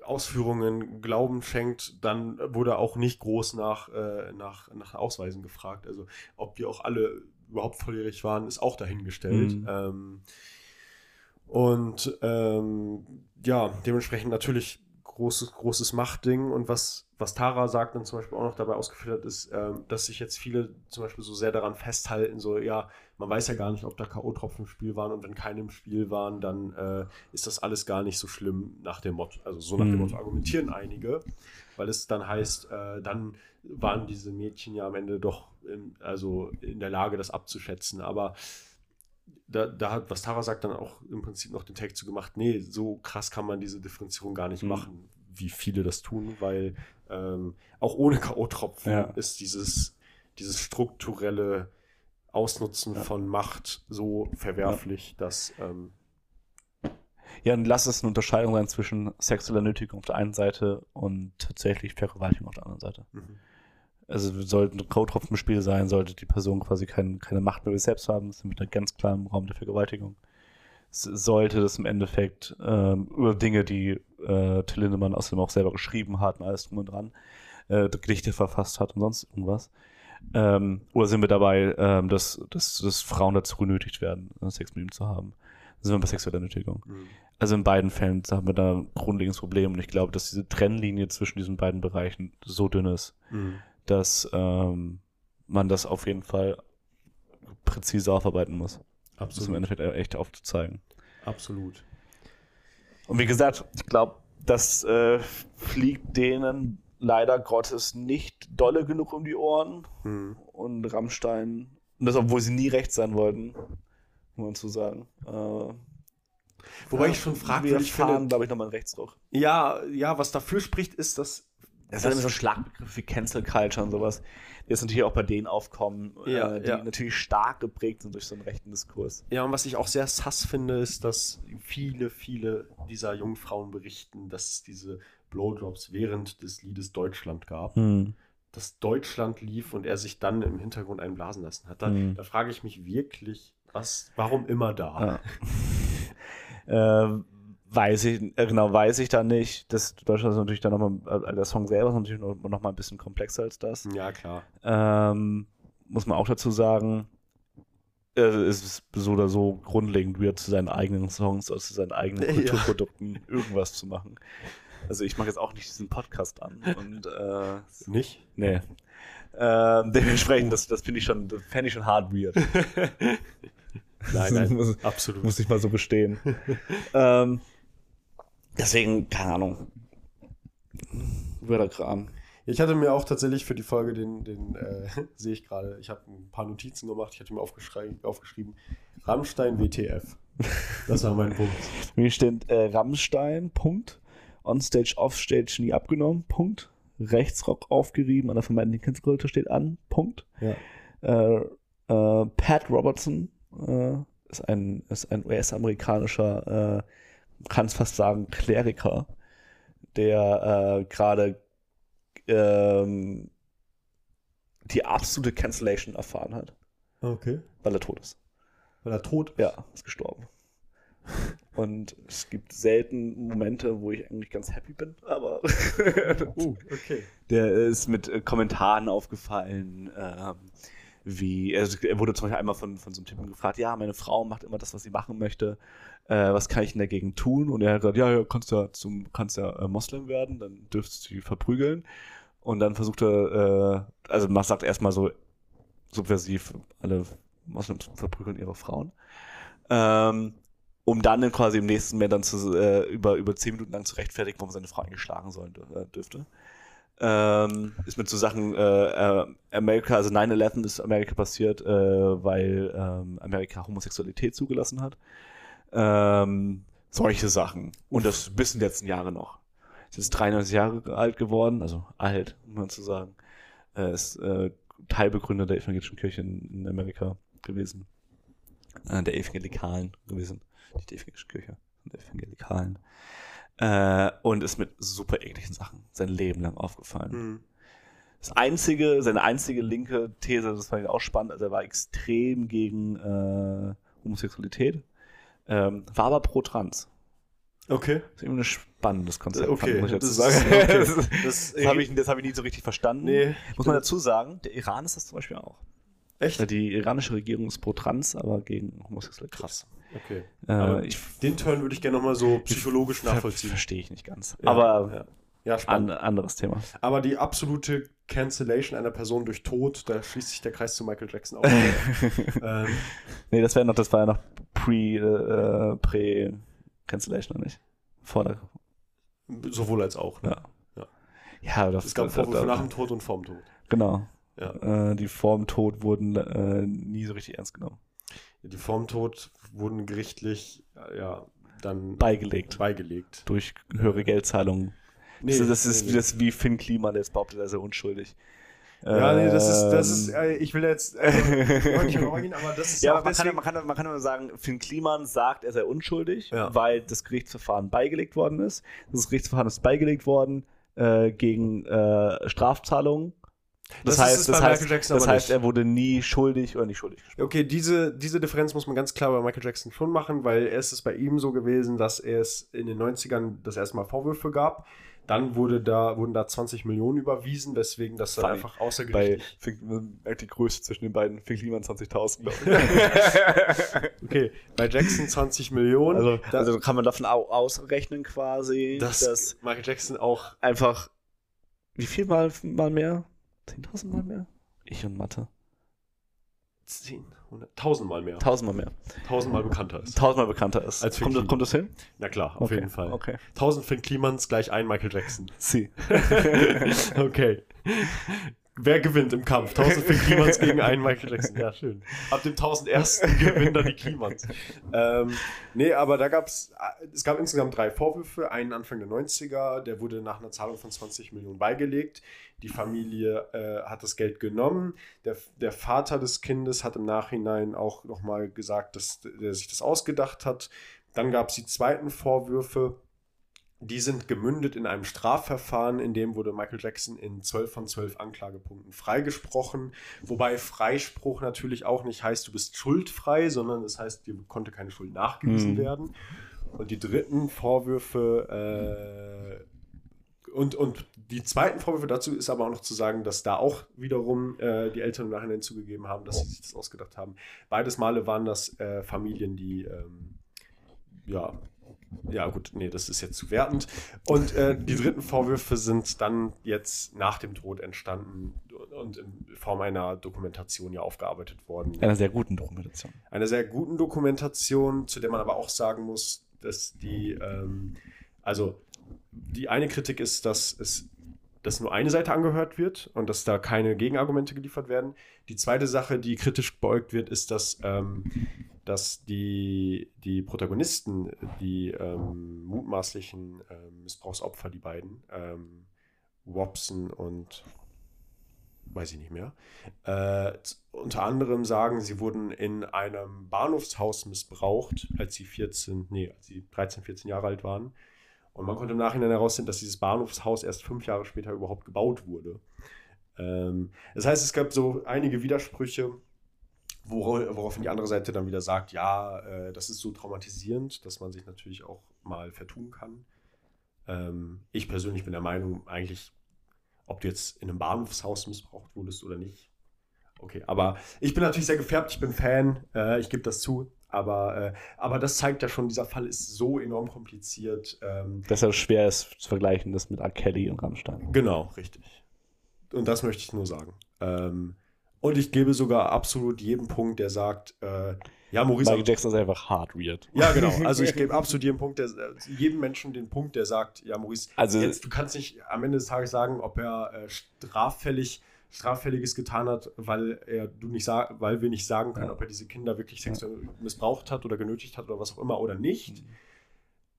Ausführungen Glauben schenkt, dann wurde auch nicht groß nach, äh, nach, nach Ausweisen gefragt. Also ob die auch alle überhaupt volljährig waren, ist auch dahingestellt. Mhm. Ähm, und ähm, ja, dementsprechend natürlich großes, großes Machtding. Und was, was Tara sagt dann zum Beispiel auch noch dabei ausgeführt hat, ist, ähm, dass sich jetzt viele zum Beispiel so sehr daran festhalten, so, ja, man weiß ja gar nicht, ob da K.O.-Tropfen im Spiel waren und wenn keine im Spiel waren, dann äh, ist das alles gar nicht so schlimm nach dem Motto, also so nach dem mhm. Motto argumentieren einige, weil es dann heißt, äh, dann waren diese Mädchen ja am Ende doch in, also in der Lage, das abzuschätzen. Aber da, da, hat, was Tara sagt, dann auch im Prinzip noch den Take zu gemacht, nee, so krass kann man diese Differenzierung gar nicht mhm. machen, wie viele das tun, weil ähm, auch ohne K.O.-Tropfen ja. ist dieses, dieses strukturelle Ausnutzen ja. von Macht so verwerflich, ja. dass ähm, ja, und lass es eine Unterscheidung sein zwischen sexueller Nötigung auf der einen Seite und tatsächlich Vergewaltigung auf der anderen Seite. Mhm. Also sollte ein Code-Tropfen im Spiel sein, sollte die Person quasi kein, keine Macht mehr über sich selbst haben, sind wir ganz klar im Raum der Vergewaltigung. Es sollte das im Endeffekt ähm, über Dinge, die äh, Till Lindemann außerdem auch selber geschrieben hat und alles drum und dran, äh, Gedichte verfasst hat und sonst irgendwas. Ähm, oder sind wir dabei, ähm, dass, dass, dass Frauen dazu genötigt werden, Sex mit ihm zu haben? sind wir bei sexueller Nötigung. Also in beiden Fällen haben wir da ein grundlegendes Problem und ich glaube, dass diese Trennlinie zwischen diesen beiden Bereichen so dünn ist, Mhm. Dass ähm, man das auf jeden Fall präzise aufarbeiten muss. Das im Absolut. Endeffekt echt aufzuzeigen. Absolut. Und wie gesagt, ich glaube, das äh, fliegt denen leider Gottes nicht dolle genug um die Ohren. Mhm. Und Rammstein, und das obwohl sie nie rechts sein wollten, muss man zu sagen. Äh, Wobei ja, ich schon fragwürdig finde. glaube ich, nochmal einen Rechtsruck. Ja, ja, was dafür spricht, ist, dass. Das ist immer so ein Schlagbegriff wie Cancel Culture und sowas, die jetzt natürlich auch bei denen aufkommen, Ja, äh, die ja. natürlich stark geprägt sind durch so einen rechten Diskurs. Ja, und was ich auch sehr sass finde, ist, dass viele, viele dieser jungen Frauen berichten, dass es diese Blowdrops während des Liedes Deutschland gab. Dass Deutschland lief und er sich dann im Hintergrund einen blasen lassen hat. Da, Mhm. da frage ich mich wirklich, was, warum immer da? Ja. äh, weiß ich, äh, genau, weiß ich da nicht. Das Deutschland ist natürlich dann nochmal, äh, der Song selber ist natürlich noch, noch mal ein bisschen komplexer als das. Ja, klar. Ähm, muss man auch dazu sagen, äh, es ist so oder so grundlegend weird, zu seinen eigenen Songs oder zu seinen eigenen Ja. Kulturprodukten irgendwas zu machen. Also ich mache jetzt auch nicht diesen Podcast an und äh, Nicht? nee. Ähm, dementsprechend, das, das finde ich schon, fände ich schon hart weird. Nein, nein, Muss- absolut. Muss ich mal so gestehen. ähm, deswegen, keine Ahnung. Weirder Kram. Ich hatte mir auch tatsächlich für die Folge den, den äh, sehe ich gerade, ich habe ein paar Notizen gemacht, ich hatte mir aufgeschrieben, Rammstein WTF. Das war mein Punkt. Hier steht äh, Rammstein, Punkt. Onstage, Offstage nie abgenommen, Punkt. Rechtsrock aufgerieben, an der vermeintlichen Kindskultur steht an, Punkt. Ja. Äh, äh, Pat Robertson äh, ist ein, ist ein US-amerikanischer, äh, kann es fast sagen, Kleriker, der äh, gerade ähm, die absolute Cancellation erfahren hat, Okay. weil er tot ist. Weil er tot ist. Ja, ist gestorben. Und es gibt selten Momente, wo ich eigentlich ganz happy bin, aber Uh, okay. der ist mit äh, Kommentaren aufgefallen, ähm, wie, also er wurde zum Beispiel einmal von, von so einem Typen gefragt, ja, meine Frau macht immer das, was sie machen möchte, äh, was kann ich denn dagegen tun? Und er hat gesagt, ja, ja, kannst ja zum, kannst ja äh, Moslem werden, dann dürftest du sie verprügeln. Und dann versucht er, äh, also man sagt erstmal so subversiv, alle Moslems verprügeln ihre Frauen. Ähm, um dann quasi im nächsten Moment dann zu, äh, über, über zehn Minuten lang zu rechtfertigen, warum seine Frau eigentlich schlagen sollen äh, dürfte. Ähm, ist mit so Sachen, äh, äh, Amerika, also 9-11 ist Amerika passiert, äh, weil ähm, Amerika Homosexualität zugelassen hat. Ähm, solche Sachen. Und das bis in den letzten Jahre noch. Ist 93 Jahre alt geworden, also alt, muss man zu sagen. Er ist äh, Teilbegründer der evangelischen Kirche in, in Amerika gewesen. Äh, der Evangelikalen gewesen. Nicht der evangelischen Kirche, der Evangelikalen. Äh, und ist mit super ekligen Sachen sein Leben lang aufgefallen. Hm. Das einzige, seine einzige linke These, das fand ich auch spannend, also er war extrem gegen äh, Homosexualität, ähm, war aber pro Trans. Okay. Das ist irgendwie ein spannendes Konzept, Okay, muss ich dazu das okay. das Das- das, habe ich, hab ich nie so richtig verstanden. Nee. Muss man dazu sagen, der Iran ist das zum Beispiel auch. Echt? Die iranische Regierung ist pro Trans, aber gegen Homosexualität. Krass. Okay. Äh, ich Den Turn würde ich gerne nochmal so psychologisch nachvollziehen. verstehe ich nicht ganz. Ja, aber ja. Ja, an, spannend. anderes Thema. Aber die absolute Cancellation einer Person durch Tod, da schließt sich der Kreis zu Michael Jackson auch. ähm, Nee, das wäre noch, das war ja noch pre, äh, pre Cancellation, oder nicht? Vor der, sowohl als auch. Ne? ja. Ja. Ja, das Es gab Vorwürfe das- nach dem Tod und vorm Tod. Genau. Ja. Äh, die vor dem Tod wurden äh, nie so richtig ernst genommen. Die vorm Tod wurden gerichtlich ja, dann Beigelegt. beigelegt. Durch höhere Geldzahlungen. Nee, das, ist- das ist nee, das wie Finn Kliman, jetzt behauptet, er sei unschuldig. Ja, nee, das ist, das ist, Ähm, äh, ich will jetzt äh, nicht reingehen, aber das ist Ja, auch aber man kann, deswegen, man, kann, man kann nur sagen, Finn Kliman sagt, er sei unschuldig, Ja. weil das Gerichtsverfahren beigelegt worden ist. Das Gerichtsverfahren ist beigelegt worden äh, gegen äh, Strafzahlungen. Das, Das heißt, das bei heißt, das heißt er wurde nie schuldig oder nicht schuldig gesprochen. Okay, diese, diese Differenz muss man ganz klar bei Michael Jackson schon machen, weil es ist bei ihm so gewesen, dass er es in den 90ern das erste Mal Vorwürfe gab. Dann wurde da, wurden da 20 Millionen überwiesen, weswegen das dann Funny. einfach Bei außergerichtlich. Fink- man merkt die Größe zwischen den beiden. Fink Liemann 20.000, glaube ich. Okay, bei Jackson 20 Millionen. also, da, also kann man davon au ausrechnen quasi, dass dass Michael Jackson auch einfach wie viel mal, mal mehr? 10.000 mal mehr? Ich und Mathe. 10, 100, 1000 Mal mehr, 1000 mal mehr. 1000 Mal bekannter ist. 1000 mal bekannter ist. Als kommt, das- kommt das hin? Na klar, auf okay. jeden Fall. Okay. 1000 Finn Klimans gleich ein Michael Jackson. Sie. okay. Wer gewinnt im Kampf? 1000 Finn Klimans gegen einen Michael Jackson. Ja, schön. Ab dem 1001. gewinnen dann die Klimans. Ähm, nee, aber da gab es, es gab insgesamt drei Vorwürfe. Einen Anfang der 90er, der wurde nach einer Zahlung von 20 Millionen beigelegt. Die Familie äh, hat das Geld genommen. Der, der Vater des Kindes hat im Nachhinein auch nochmal gesagt, dass er sich das ausgedacht hat. Dann gab es die zweiten Vorwürfe. Die sind gemündet in einem Strafverfahren, in dem wurde Michael Jackson in 12 von 12 Anklagepunkten freigesprochen. Wobei Freispruch natürlich auch nicht heißt, du bist schuldfrei, sondern es heißt, dir konnte keine Schuld nachgewiesen Mhm. werden. Und die dritten Vorwürfe, äh, und, und die zweiten Vorwürfe dazu ist aber auch noch zu sagen, dass da auch wiederum äh, die Eltern im Nachhinein zugegeben haben, dass sie sich das ausgedacht haben. Beides Male waren das äh, Familien, die ähm, ja, ja gut, nee, das ist jetzt zu wertend. Und äh, die dritten Vorwürfe sind dann jetzt nach dem Tod entstanden und in Form einer Dokumentation ja aufgearbeitet worden. Einer sehr guten Dokumentation. Einer sehr guten Dokumentation, zu der man aber auch sagen muss, dass die, ähm, also die eine Kritik ist, dass es dass nur eine Seite angehört wird und dass da keine Gegenargumente geliefert werden. Die zweite Sache, die kritisch beäugt wird, ist, dass, ähm, dass die, die Protagonisten, die ähm, mutmaßlichen ähm, Missbrauchsopfer, die beiden, ähm, Robson und weiß ich nicht mehr, äh, unter anderem sagen, sie wurden in einem Bahnhofshaus missbraucht, als sie 14, nee, als sie 13, 14 Jahre alt waren. Und man konnte im Nachhinein herausfinden, dass dieses Bahnhofshaus erst fünf Jahre später überhaupt gebaut wurde. Ähm, das heißt, es gab so einige Widersprüche, wora- woraufhin die andere Seite dann wieder sagt, ja, äh, das ist so traumatisierend, dass man sich natürlich auch mal vertun kann. Ähm, ich persönlich bin der Meinung, eigentlich, ob du jetzt in einem Bahnhofshaus missbraucht wurdest oder nicht. Okay, aber ich bin natürlich sehr gefärbt, ich bin Fan, äh, ich gebe das zu. Aber, äh, aber das zeigt ja schon, dieser Fall ist so enorm kompliziert. Ähm, Dass er schwer ist zu vergleichen, das mit R. Kelly und Rammstein. Genau, richtig. Und das möchte ich nur sagen. Ähm, und ich gebe sogar absolut jedem Punkt, der sagt, äh, ja, Maurice. Michael Jackson ist einfach hard weird. Ja, genau. Also ich gebe absolut jedem Punkt, der, jedem Menschen den Punkt, der sagt, ja, Maurice, Also- jetzt, du kannst nicht am Ende des Tages sagen, ob er äh, straffällig Straffälliges getan hat, weil er du nicht weil wir nicht sagen können, Ja. ob er diese Kinder wirklich sexuell missbraucht hat oder genötigt hat oder was auch immer oder nicht.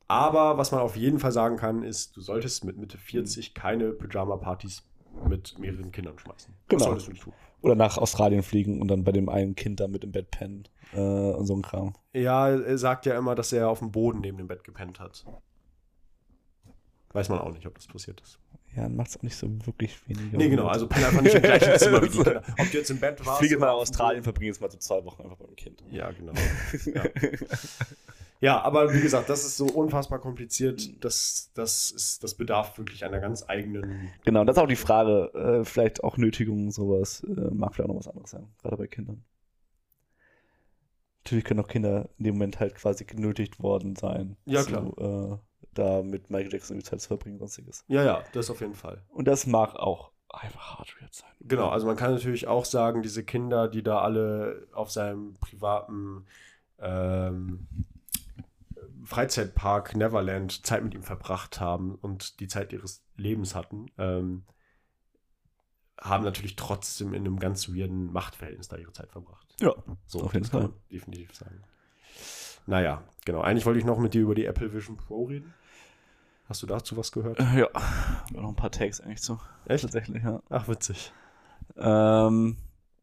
Aber was man auf jeden Fall sagen kann, ist, du solltest mit Mitte 40 keine Pyjama-Partys mit mehreren Kindern schmeißen. Das Genau. solltest du nicht tun. Oder nach Australien fliegen und dann bei dem einen Kind da mit im Bett pennen äh, und so ein Kram. Ja, er sagt ja immer, dass er auf dem Boden neben dem Bett gepennt hat. Weiß man auch nicht, ob das passiert ist. Ja, dann macht es auch nicht so wirklich weniger. Nee, genau, also penn einfach nicht im gleichen Zimmer wie die Kinder. Ob du jetzt im Bett warst. Fliege mal nach Australien, verbringe jetzt mal so zwei Wochen einfach beim Kind. Ja, genau. Ja. ja, aber wie gesagt, das ist so unfassbar kompliziert. Das, das, ist, das bedarf wirklich einer ganz eigenen. Genau, das ist auch die Frage. Äh, vielleicht auch Nötigung, sowas. Äh, mag vielleicht auch noch was anderes sein, gerade bei Kindern. Natürlich können auch Kinder in dem Moment halt quasi genötigt worden sein, Ja, zu, äh, da mit Michael Jackson die Zeit zu verbringen und sonstiges. Ja, ja, das auf jeden Fall. Und das mag auch einfach hart weird sein. Genau, also man kann natürlich auch sagen, diese Kinder, die da alle auf seinem privaten ähm, Freizeitpark Neverland Zeit mit ihm verbracht haben und die Zeit ihres Lebens hatten, ähm, haben natürlich trotzdem in einem ganz weirden Machtverhältnis da ihre Zeit verbracht. Ja, So, auf jeden Fall. definitiv sagen. Naja, genau. Eigentlich wollte ich noch mit dir über die Apple Vision Pro reden. Hast du dazu was gehört? Äh, Ja, noch ein paar Takes eigentlich zu. Echt? Tatsächlich, ja. Ach, witzig. Ähm,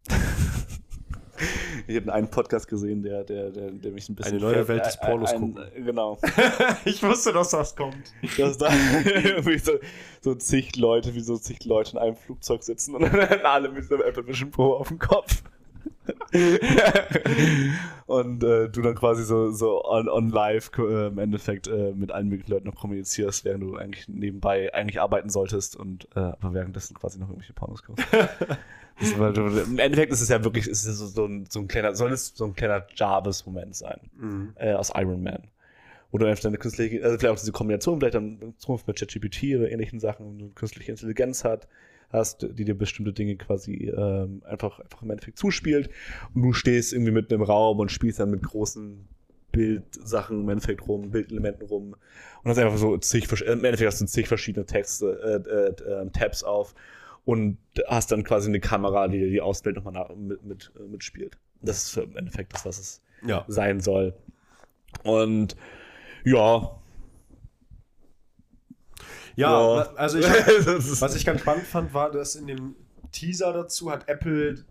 ich habe einen Podcast gesehen, der, der, der, der mich ein bisschen. Eine neue Welt des ein- Pornos ein- gucken. Genau. ich wusste, dass das kommt. Dass da irgendwie so, so zig Leute, wie so zig Leute in einem Flugzeug sitzen und dann alle mit einem Apple Vision Pro auf dem Kopf. Und äh, du dann quasi so, so on, on live äh, im Endeffekt äh, mit allen möglichen Leuten noch kommunizierst, während du eigentlich nebenbei eigentlich arbeiten solltest und äh, aber währenddessen quasi noch irgendwelche Pornos guckst. Im Endeffekt ist es ja wirklich ist es so, so, ein, so ein kleiner, soll es so ein kleiner Jarvis-Moment sein Mhm. äh, aus Iron Man. Wo du einfach deine künstliche, also vielleicht auch diese Kombination, vielleicht dann Zukunft mit ChatGPT oder ähnlichen Sachen, wo du künstliche Intelligenz hat, hast, die dir bestimmte Dinge quasi ähm, einfach, einfach im Endeffekt zuspielt und du stehst irgendwie mitten im Raum und spielst dann mit großen Bildsachen im Endeffekt rum, Bildelementen rum und hast einfach so zig, im Endeffekt hast du zig verschiedene Texte, äh, äh, äh, Tabs auf und hast dann quasi eine Kamera, die dir die Außenwelt nochmal nach- mit, mit, äh, mitspielt. Das ist im Endeffekt das, was es Ja. sein soll. Und ja. Ja, Ja. also ich, was ich ganz spannend fand, war, dass in dem Teaser dazu hat Apple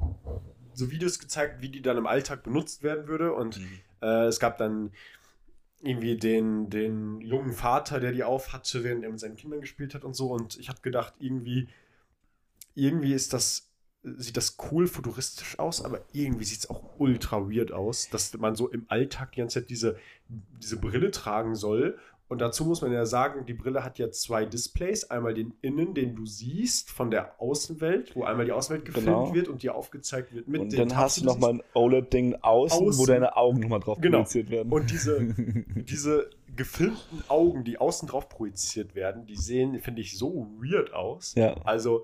so Videos gezeigt, wie die dann im Alltag benutzt werden würde. Und äh, es gab dann irgendwie den, den jungen Vater, der die auf hatte, während er mit seinen Kindern gespielt hat und so. Und ich habe gedacht, irgendwie, irgendwie ist das, sieht das cool futuristisch aus, aber irgendwie sieht es auch ultra weird aus, dass man so im Alltag die ganze Zeit diese, diese Brille tragen soll. Und dazu muss man ja sagen, die Brille hat ja zwei Displays. Einmal den Innen, den du siehst von der Außenwelt, wo einmal die Außenwelt gefilmt Genau. wird und dir aufgezeigt wird mit und den dann Tabs, hast du nochmal ein OLED-Ding außen, wo Außen. deine Augen nochmal drauf Genau. projiziert werden. Und diese, diese gefilmten Augen, die außen drauf projiziert werden, die sehen, finde ich, so weird aus. ja. Also,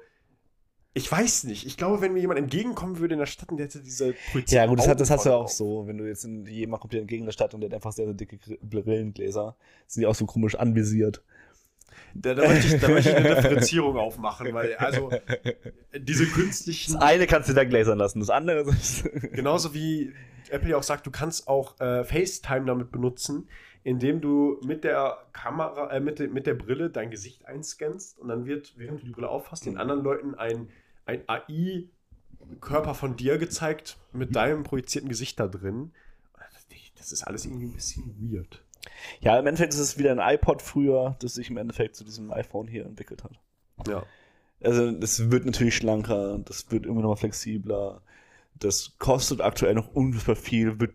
ich weiß nicht. Ich glaube, wenn mir jemand entgegenkommen würde in der Stadt und der hätte diese Ja, projizierten gut, das, hat, das hast du ja auch so. Wenn du jetzt in, jemand kommt dir entgegen der Stadt und der hat einfach sehr, sehr dicke Brillengläser, sind die auch so komisch anvisiert. Da, da, möchte ich, da möchte ich eine Differenzierung aufmachen, weil, also, diese künstlichen. Das eine kannst du da gläsern lassen, das andere ist. Genauso wie Apple ja auch sagt, du kannst auch äh, FaceTime damit benutzen, indem du mit der Kamera, äh, mit, de, mit der Brille dein Gesicht einscannst und dann wird, während du die Brille aufhast, den anderen Leuten ein, ein AI-Körper von dir gezeigt mit deinem projizierten Gesicht da drin. Das ist alles irgendwie ein bisschen weird. Ja, im Endeffekt ist es wieder ein iPod früher, das sich im Endeffekt zu diesem iPhone hier entwickelt hat. Ja. Also, es wird natürlich schlanker, das wird immer noch flexibler. Das kostet aktuell noch unfassbar viel, wird.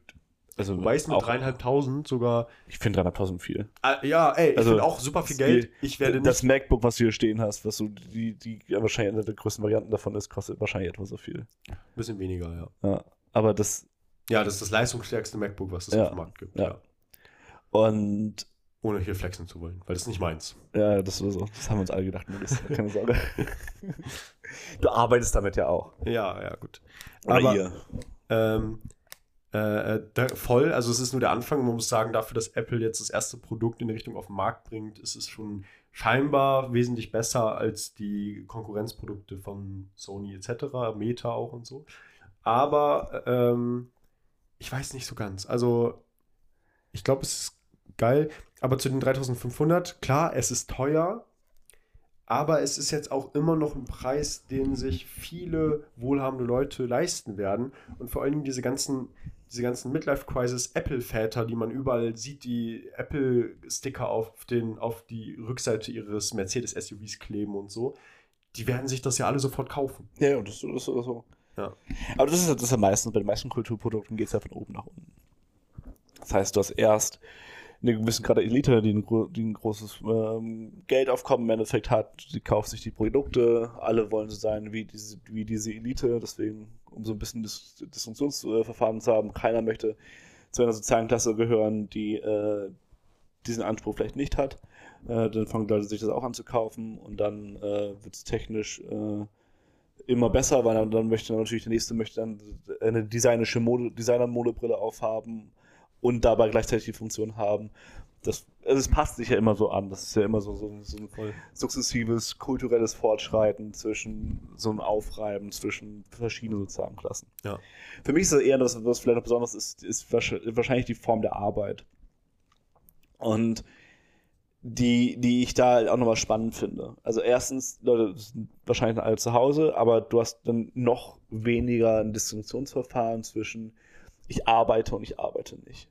Also, Wobei es mit dreieinhalbtausend sogar. Ich finde 300.000 viel. Äh, ja, ey, ich Also, finde auch super viel das- Geld. Ich werde das nicht. MacBook, was du hier stehen hast, was so die, die ja, wahrscheinlich eine der größten Varianten davon ist, kostet wahrscheinlich etwa so viel. Ein bisschen weniger, ja. Ja. Aber das. Ja, das ist das leistungsstärkste MacBook, was es Ja, auf dem Markt gibt. ja. Und Ohne hier flexen zu wollen, weil das ist nicht meins. ja, das war so. Das haben wir uns alle gedacht, das, keine Sorge. du arbeitest damit ja auch. Ja, ja, gut. Oder Aber- ihr. Ähm, äh, äh, voll, also es ist nur der Anfang. Man muss sagen, dafür, dass Apple jetzt das erste Produkt in Richtung auf den Markt bringt, ist es schon scheinbar wesentlich besser als die Konkurrenzprodukte von Sony etc., Meta auch und so. Aber ähm, ich weiß nicht so ganz. Also ich glaube, es ist geil. Aber zu den 3500, klar, es ist teuer. Aber es ist jetzt auch immer noch ein Preis, den sich viele wohlhabende Leute leisten werden. Und vor allen Dingen diese ganzen, diese ganzen Midlife-Crisis-Apple-Väter, die man überall sieht, die Apple-Sticker auf, den, auf die Rückseite ihres Mercedes-SUVs kleben und so, die werden sich das ja alle sofort kaufen. Ja, ja, das, das ist so. Ja. Aber das ist, das ist ja meistens, bei den meisten Kulturprodukten geht es ja von oben nach unten. Das heißt, du hast erst eine gewisse gerade Elite, die ein, die ein großes ähm, Geldaufkommen im Endeffekt hat, die kauft sich die Produkte, alle wollen so sein wie diese, wie diese Elite, deswegen, um so ein bisschen Dis Distinktionsverfahren zu haben, keiner möchte zu einer sozialen Klasse gehören, die äh, diesen Anspruch vielleicht nicht hat. Äh, dann fangen Leute sich das auch an zu kaufen und dann äh, wird es technisch äh, immer besser, weil dann, dann möchte natürlich der nächste möchte dann eine designische Mode, Designer-Modebrille aufhaben und dabei gleichzeitig die Funktion haben. Das, also es passt sich ja immer so an. Das ist ja immer so, so, so ein sukzessives kulturelles Fortschreiten zwischen so ein Aufreiben zwischen verschiedenen sozialen Klassen. Ja. Für mich ist das eher das, was vielleicht noch besonders ist, ist wahrscheinlich wahrscheinlich die Form der Arbeit. Und die, die ich da halt auch nochmal spannend finde. Also erstens, Leute sind wahrscheinlich alle zu Hause, aber du hast dann noch weniger ein Distinktionsverfahren zwischen ich arbeite und ich arbeite nicht.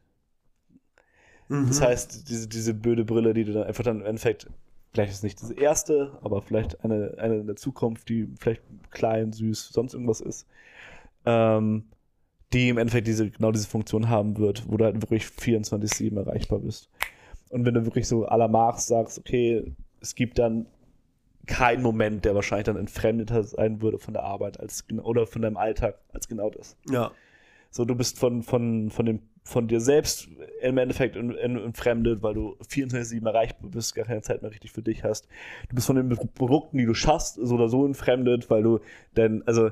Das Mhm. heißt, diese, diese blöde Brille, die du dann einfach dann im Endeffekt, vielleicht ist nicht diese erste, aber vielleicht eine, eine in der Zukunft, die vielleicht klein, süß, sonst irgendwas ist, ähm, die im Endeffekt diese, genau diese Funktion haben wird, wo du halt wirklich 24-7 erreichbar bist. Und wenn du wirklich so à la Marx sagst, okay, es gibt dann keinen Moment, der wahrscheinlich dann entfremdeter sein würde von der Arbeit als oder von deinem Alltag als genau das. Ja. So, du bist von, von, von, dem, von dir selbst im Endeffekt entfremdet, weil du 24-7 erreichbar bist, gar keine Zeit mehr richtig für dich hast. Du bist von den Produkten, die du schaffst, so oder so entfremdet, weil du denn, also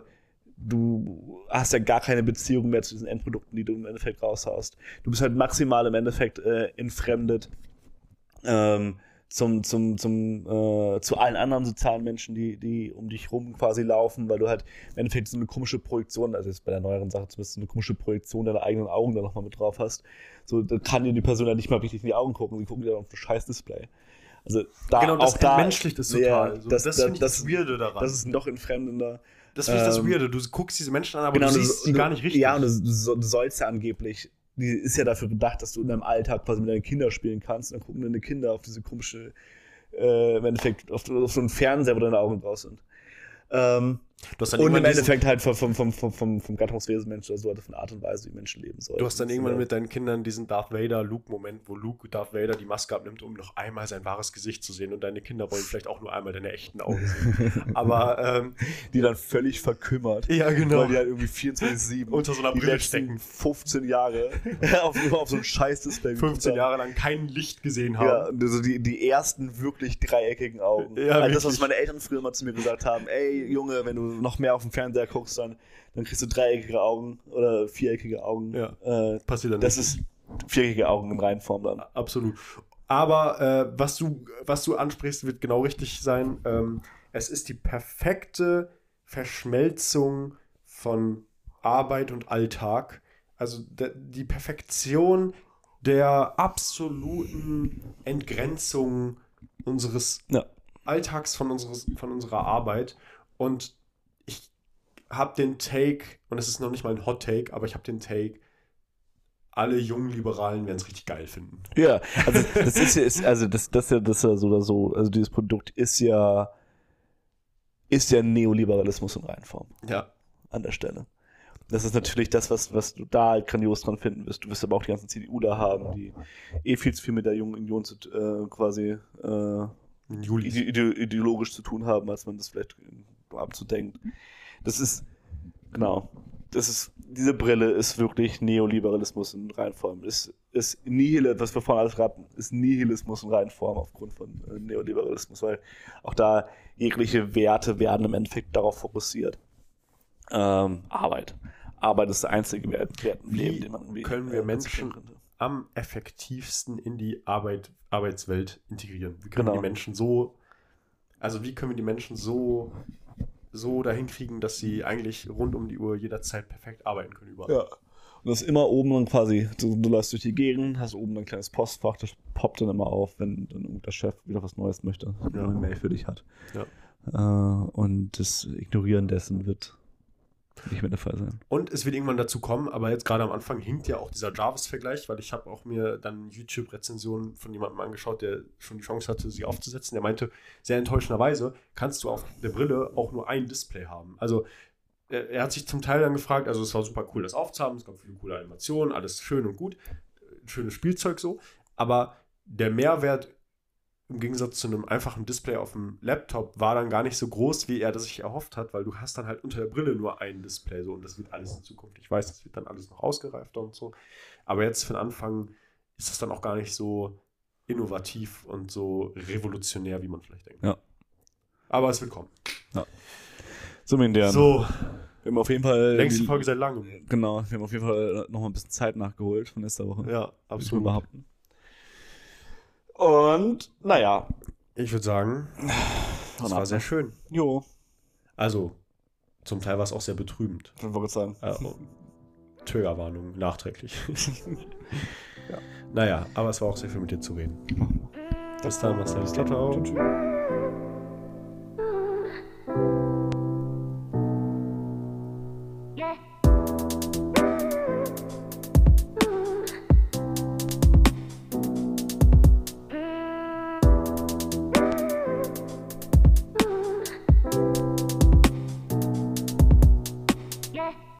du hast ja gar keine Beziehung mehr zu diesen Endprodukten, die du im Endeffekt raushaust. Du bist halt maximal im Endeffekt äh, entfremdet. Ähm, zum, zum, zum, äh, zu allen anderen sozialen Menschen, die, die um dich rum quasi laufen, weil du halt im Endeffekt so eine komische Projektion, also jetzt bei der neueren Sache zumindest so eine komische Projektion deiner eigenen Augen da nochmal mit drauf hast. So, da kann dir die Person ja nicht mal richtig in die Augen gucken, sie gucken dir auf ein scheiß Display. Also da genau, das auch da menschlich das total. Ja, so, das, das, das, finde ich das, Weirde daran. das ist noch entfremdender. Das finde ich das ähm, Weirde. Du guckst diese Menschen an, aber Genau, du siehst sie gar nicht richtig. Ja, und du sollst ja angeblich, die ist ja dafür gedacht, dass du in deinem Alltag quasi mit deinen Kindern spielen kannst. Und dann gucken deine Kinder auf diese komische, äh, im Endeffekt, auf, auf so einen Fernseher, wo deine Augen draus sind. Ähm, und im Endeffekt halt vom, vom, vom, vom, vom, Gattungswesen Mensch oder so, halt von Art und Weise, wie Menschen leben sollen. Du hast dann irgendwann mit deinen Kindern diesen Darth Vader-Luke-Moment, wo Luke Darth Vader die Maske abnimmt, um noch einmal sein wahres Gesicht zu sehen. Und deine Kinder wollen vielleicht auch nur einmal deine echten Augen sehen. Aber, ähm, die dann völlig verkümmert. ja, genau. Weil die halt irgendwie 24-7 Unter so einer Brille stecken. 15 Jahre auf, auf so ein scheiß Display geguckt 15 haben. Jahre lang kein Licht gesehen Ja, haben. also die, die ersten wirklich dreieckigen Augen. Ja, also das, was meine Eltern früher mal zu mir gesagt haben, ey Junge, wenn du noch mehr auf dem Fernseher guckst, dann, dann kriegst du dreieckige Augen oder viereckige Augen. Ja. Äh, Passiert dann das nicht. ist viereckige Augen in Reihenform dann. Absolut. Aber äh, was, du, was du ansprichst, wird genau richtig sein. Ähm, es ist die perfekte Verschmelzung von Arbeit und Alltag. Also die Perfektion der absoluten Entgrenzung unseres Ja. Alltags von, unseres, von unserer Arbeit. Und habe den Take, und es ist noch nicht mal ein Hot Take, aber ich habe den Take, alle jungen Liberalen werden es richtig geil finden. Ja, also das ist ja, ist, also das, das ja, das ja so oder so. Also dieses Produkt ist ja, ist ja Neoliberalismus in Reihenform Ja. an der Stelle. Das ist natürlich das, was, was du da halt grandios dran finden wirst. Du wirst aber auch die ganzen CDU da haben, die eh viel zu viel mit der jungen Union zu, äh, quasi äh, ide ide ideologisch zu tun haben, als man das vielleicht abzudenkt. Das ist, genau, das ist, diese Brille ist wirklich Neoliberalismus in Reinform. Ist, ist Nihil, was wir vorhin alles raten, ist Nihilismus in Reinform aufgrund von äh, Neoliberalismus, weil auch da jegliche Werte werden im Endeffekt darauf fokussiert. Ähm, Arbeit. Arbeit ist der einzige Wert, Wert im Leben, den man irgendwie, können wir äh, Menschen- am effektivsten in die Arbeit, Arbeitswelt integrieren? Wie können wir Genau. die Menschen so, also wie können wir die Menschen so, so dahin kriegen, dass sie eigentlich rund um die Uhr jederzeit perfekt arbeiten können überall? Ja. Und das ist immer oben dann quasi, du, du läufst durch die Gegend, hast oben ein kleines Postfach, das poppt dann immer auf, wenn dann irgendein Chef wieder was Neues möchte, Ja. eine Mail für dich hat. Ja. Äh, und das Ignorieren dessen wird nicht mehr der Fall sein. Und es wird irgendwann dazu kommen, aber jetzt gerade am Anfang hinkt ja auch dieser Jarvis-Vergleich, weil ich habe auch mir dann YouTube-Rezensionen von jemandem angeschaut, der schon die Chance hatte, sie aufzusetzen. Der meinte, sehr enttäuschenderweise kannst du auf der Brille auch nur ein Display haben. Also er, er hat sich zum Teil dann gefragt, also es war super cool, das aufzuhaben, es gab viele coole Animationen, alles schön und gut, schönes Spielzeug so, aber der Mehrwert im Gegensatz zu einem einfachen Display auf dem Laptop war dann gar nicht so groß, wie er das sich erhofft hat, weil du hast dann halt unter der Brille nur ein Display so und das wird alles in Zukunft. Ich weiß, das wird dann alles noch ausgereifter und so, aber jetzt für den Anfang ist das dann auch gar nicht so innovativ und so revolutionär, wie man vielleicht denkt. Ja. Aber es wird kommen. So, mein Dern. So, Wir haben auf jeden Fall. längste die- Folge seit langem. Genau, wir haben auf jeden Fall noch mal ein bisschen Zeit nachgeholt von letzter Woche. Ja, ich absolut. behaupten. Und, naja. Ich würde sagen, das war sehr schön. Jo, Also, zum Teil war es auch sehr betrübend. ich wollte sagen. Äh, Triggerwarnung nachträglich. ja. Naja, aber es war auch sehr viel mit dir zu reden. Bis dann, Marcel. Ciao, ciao. Tschüss.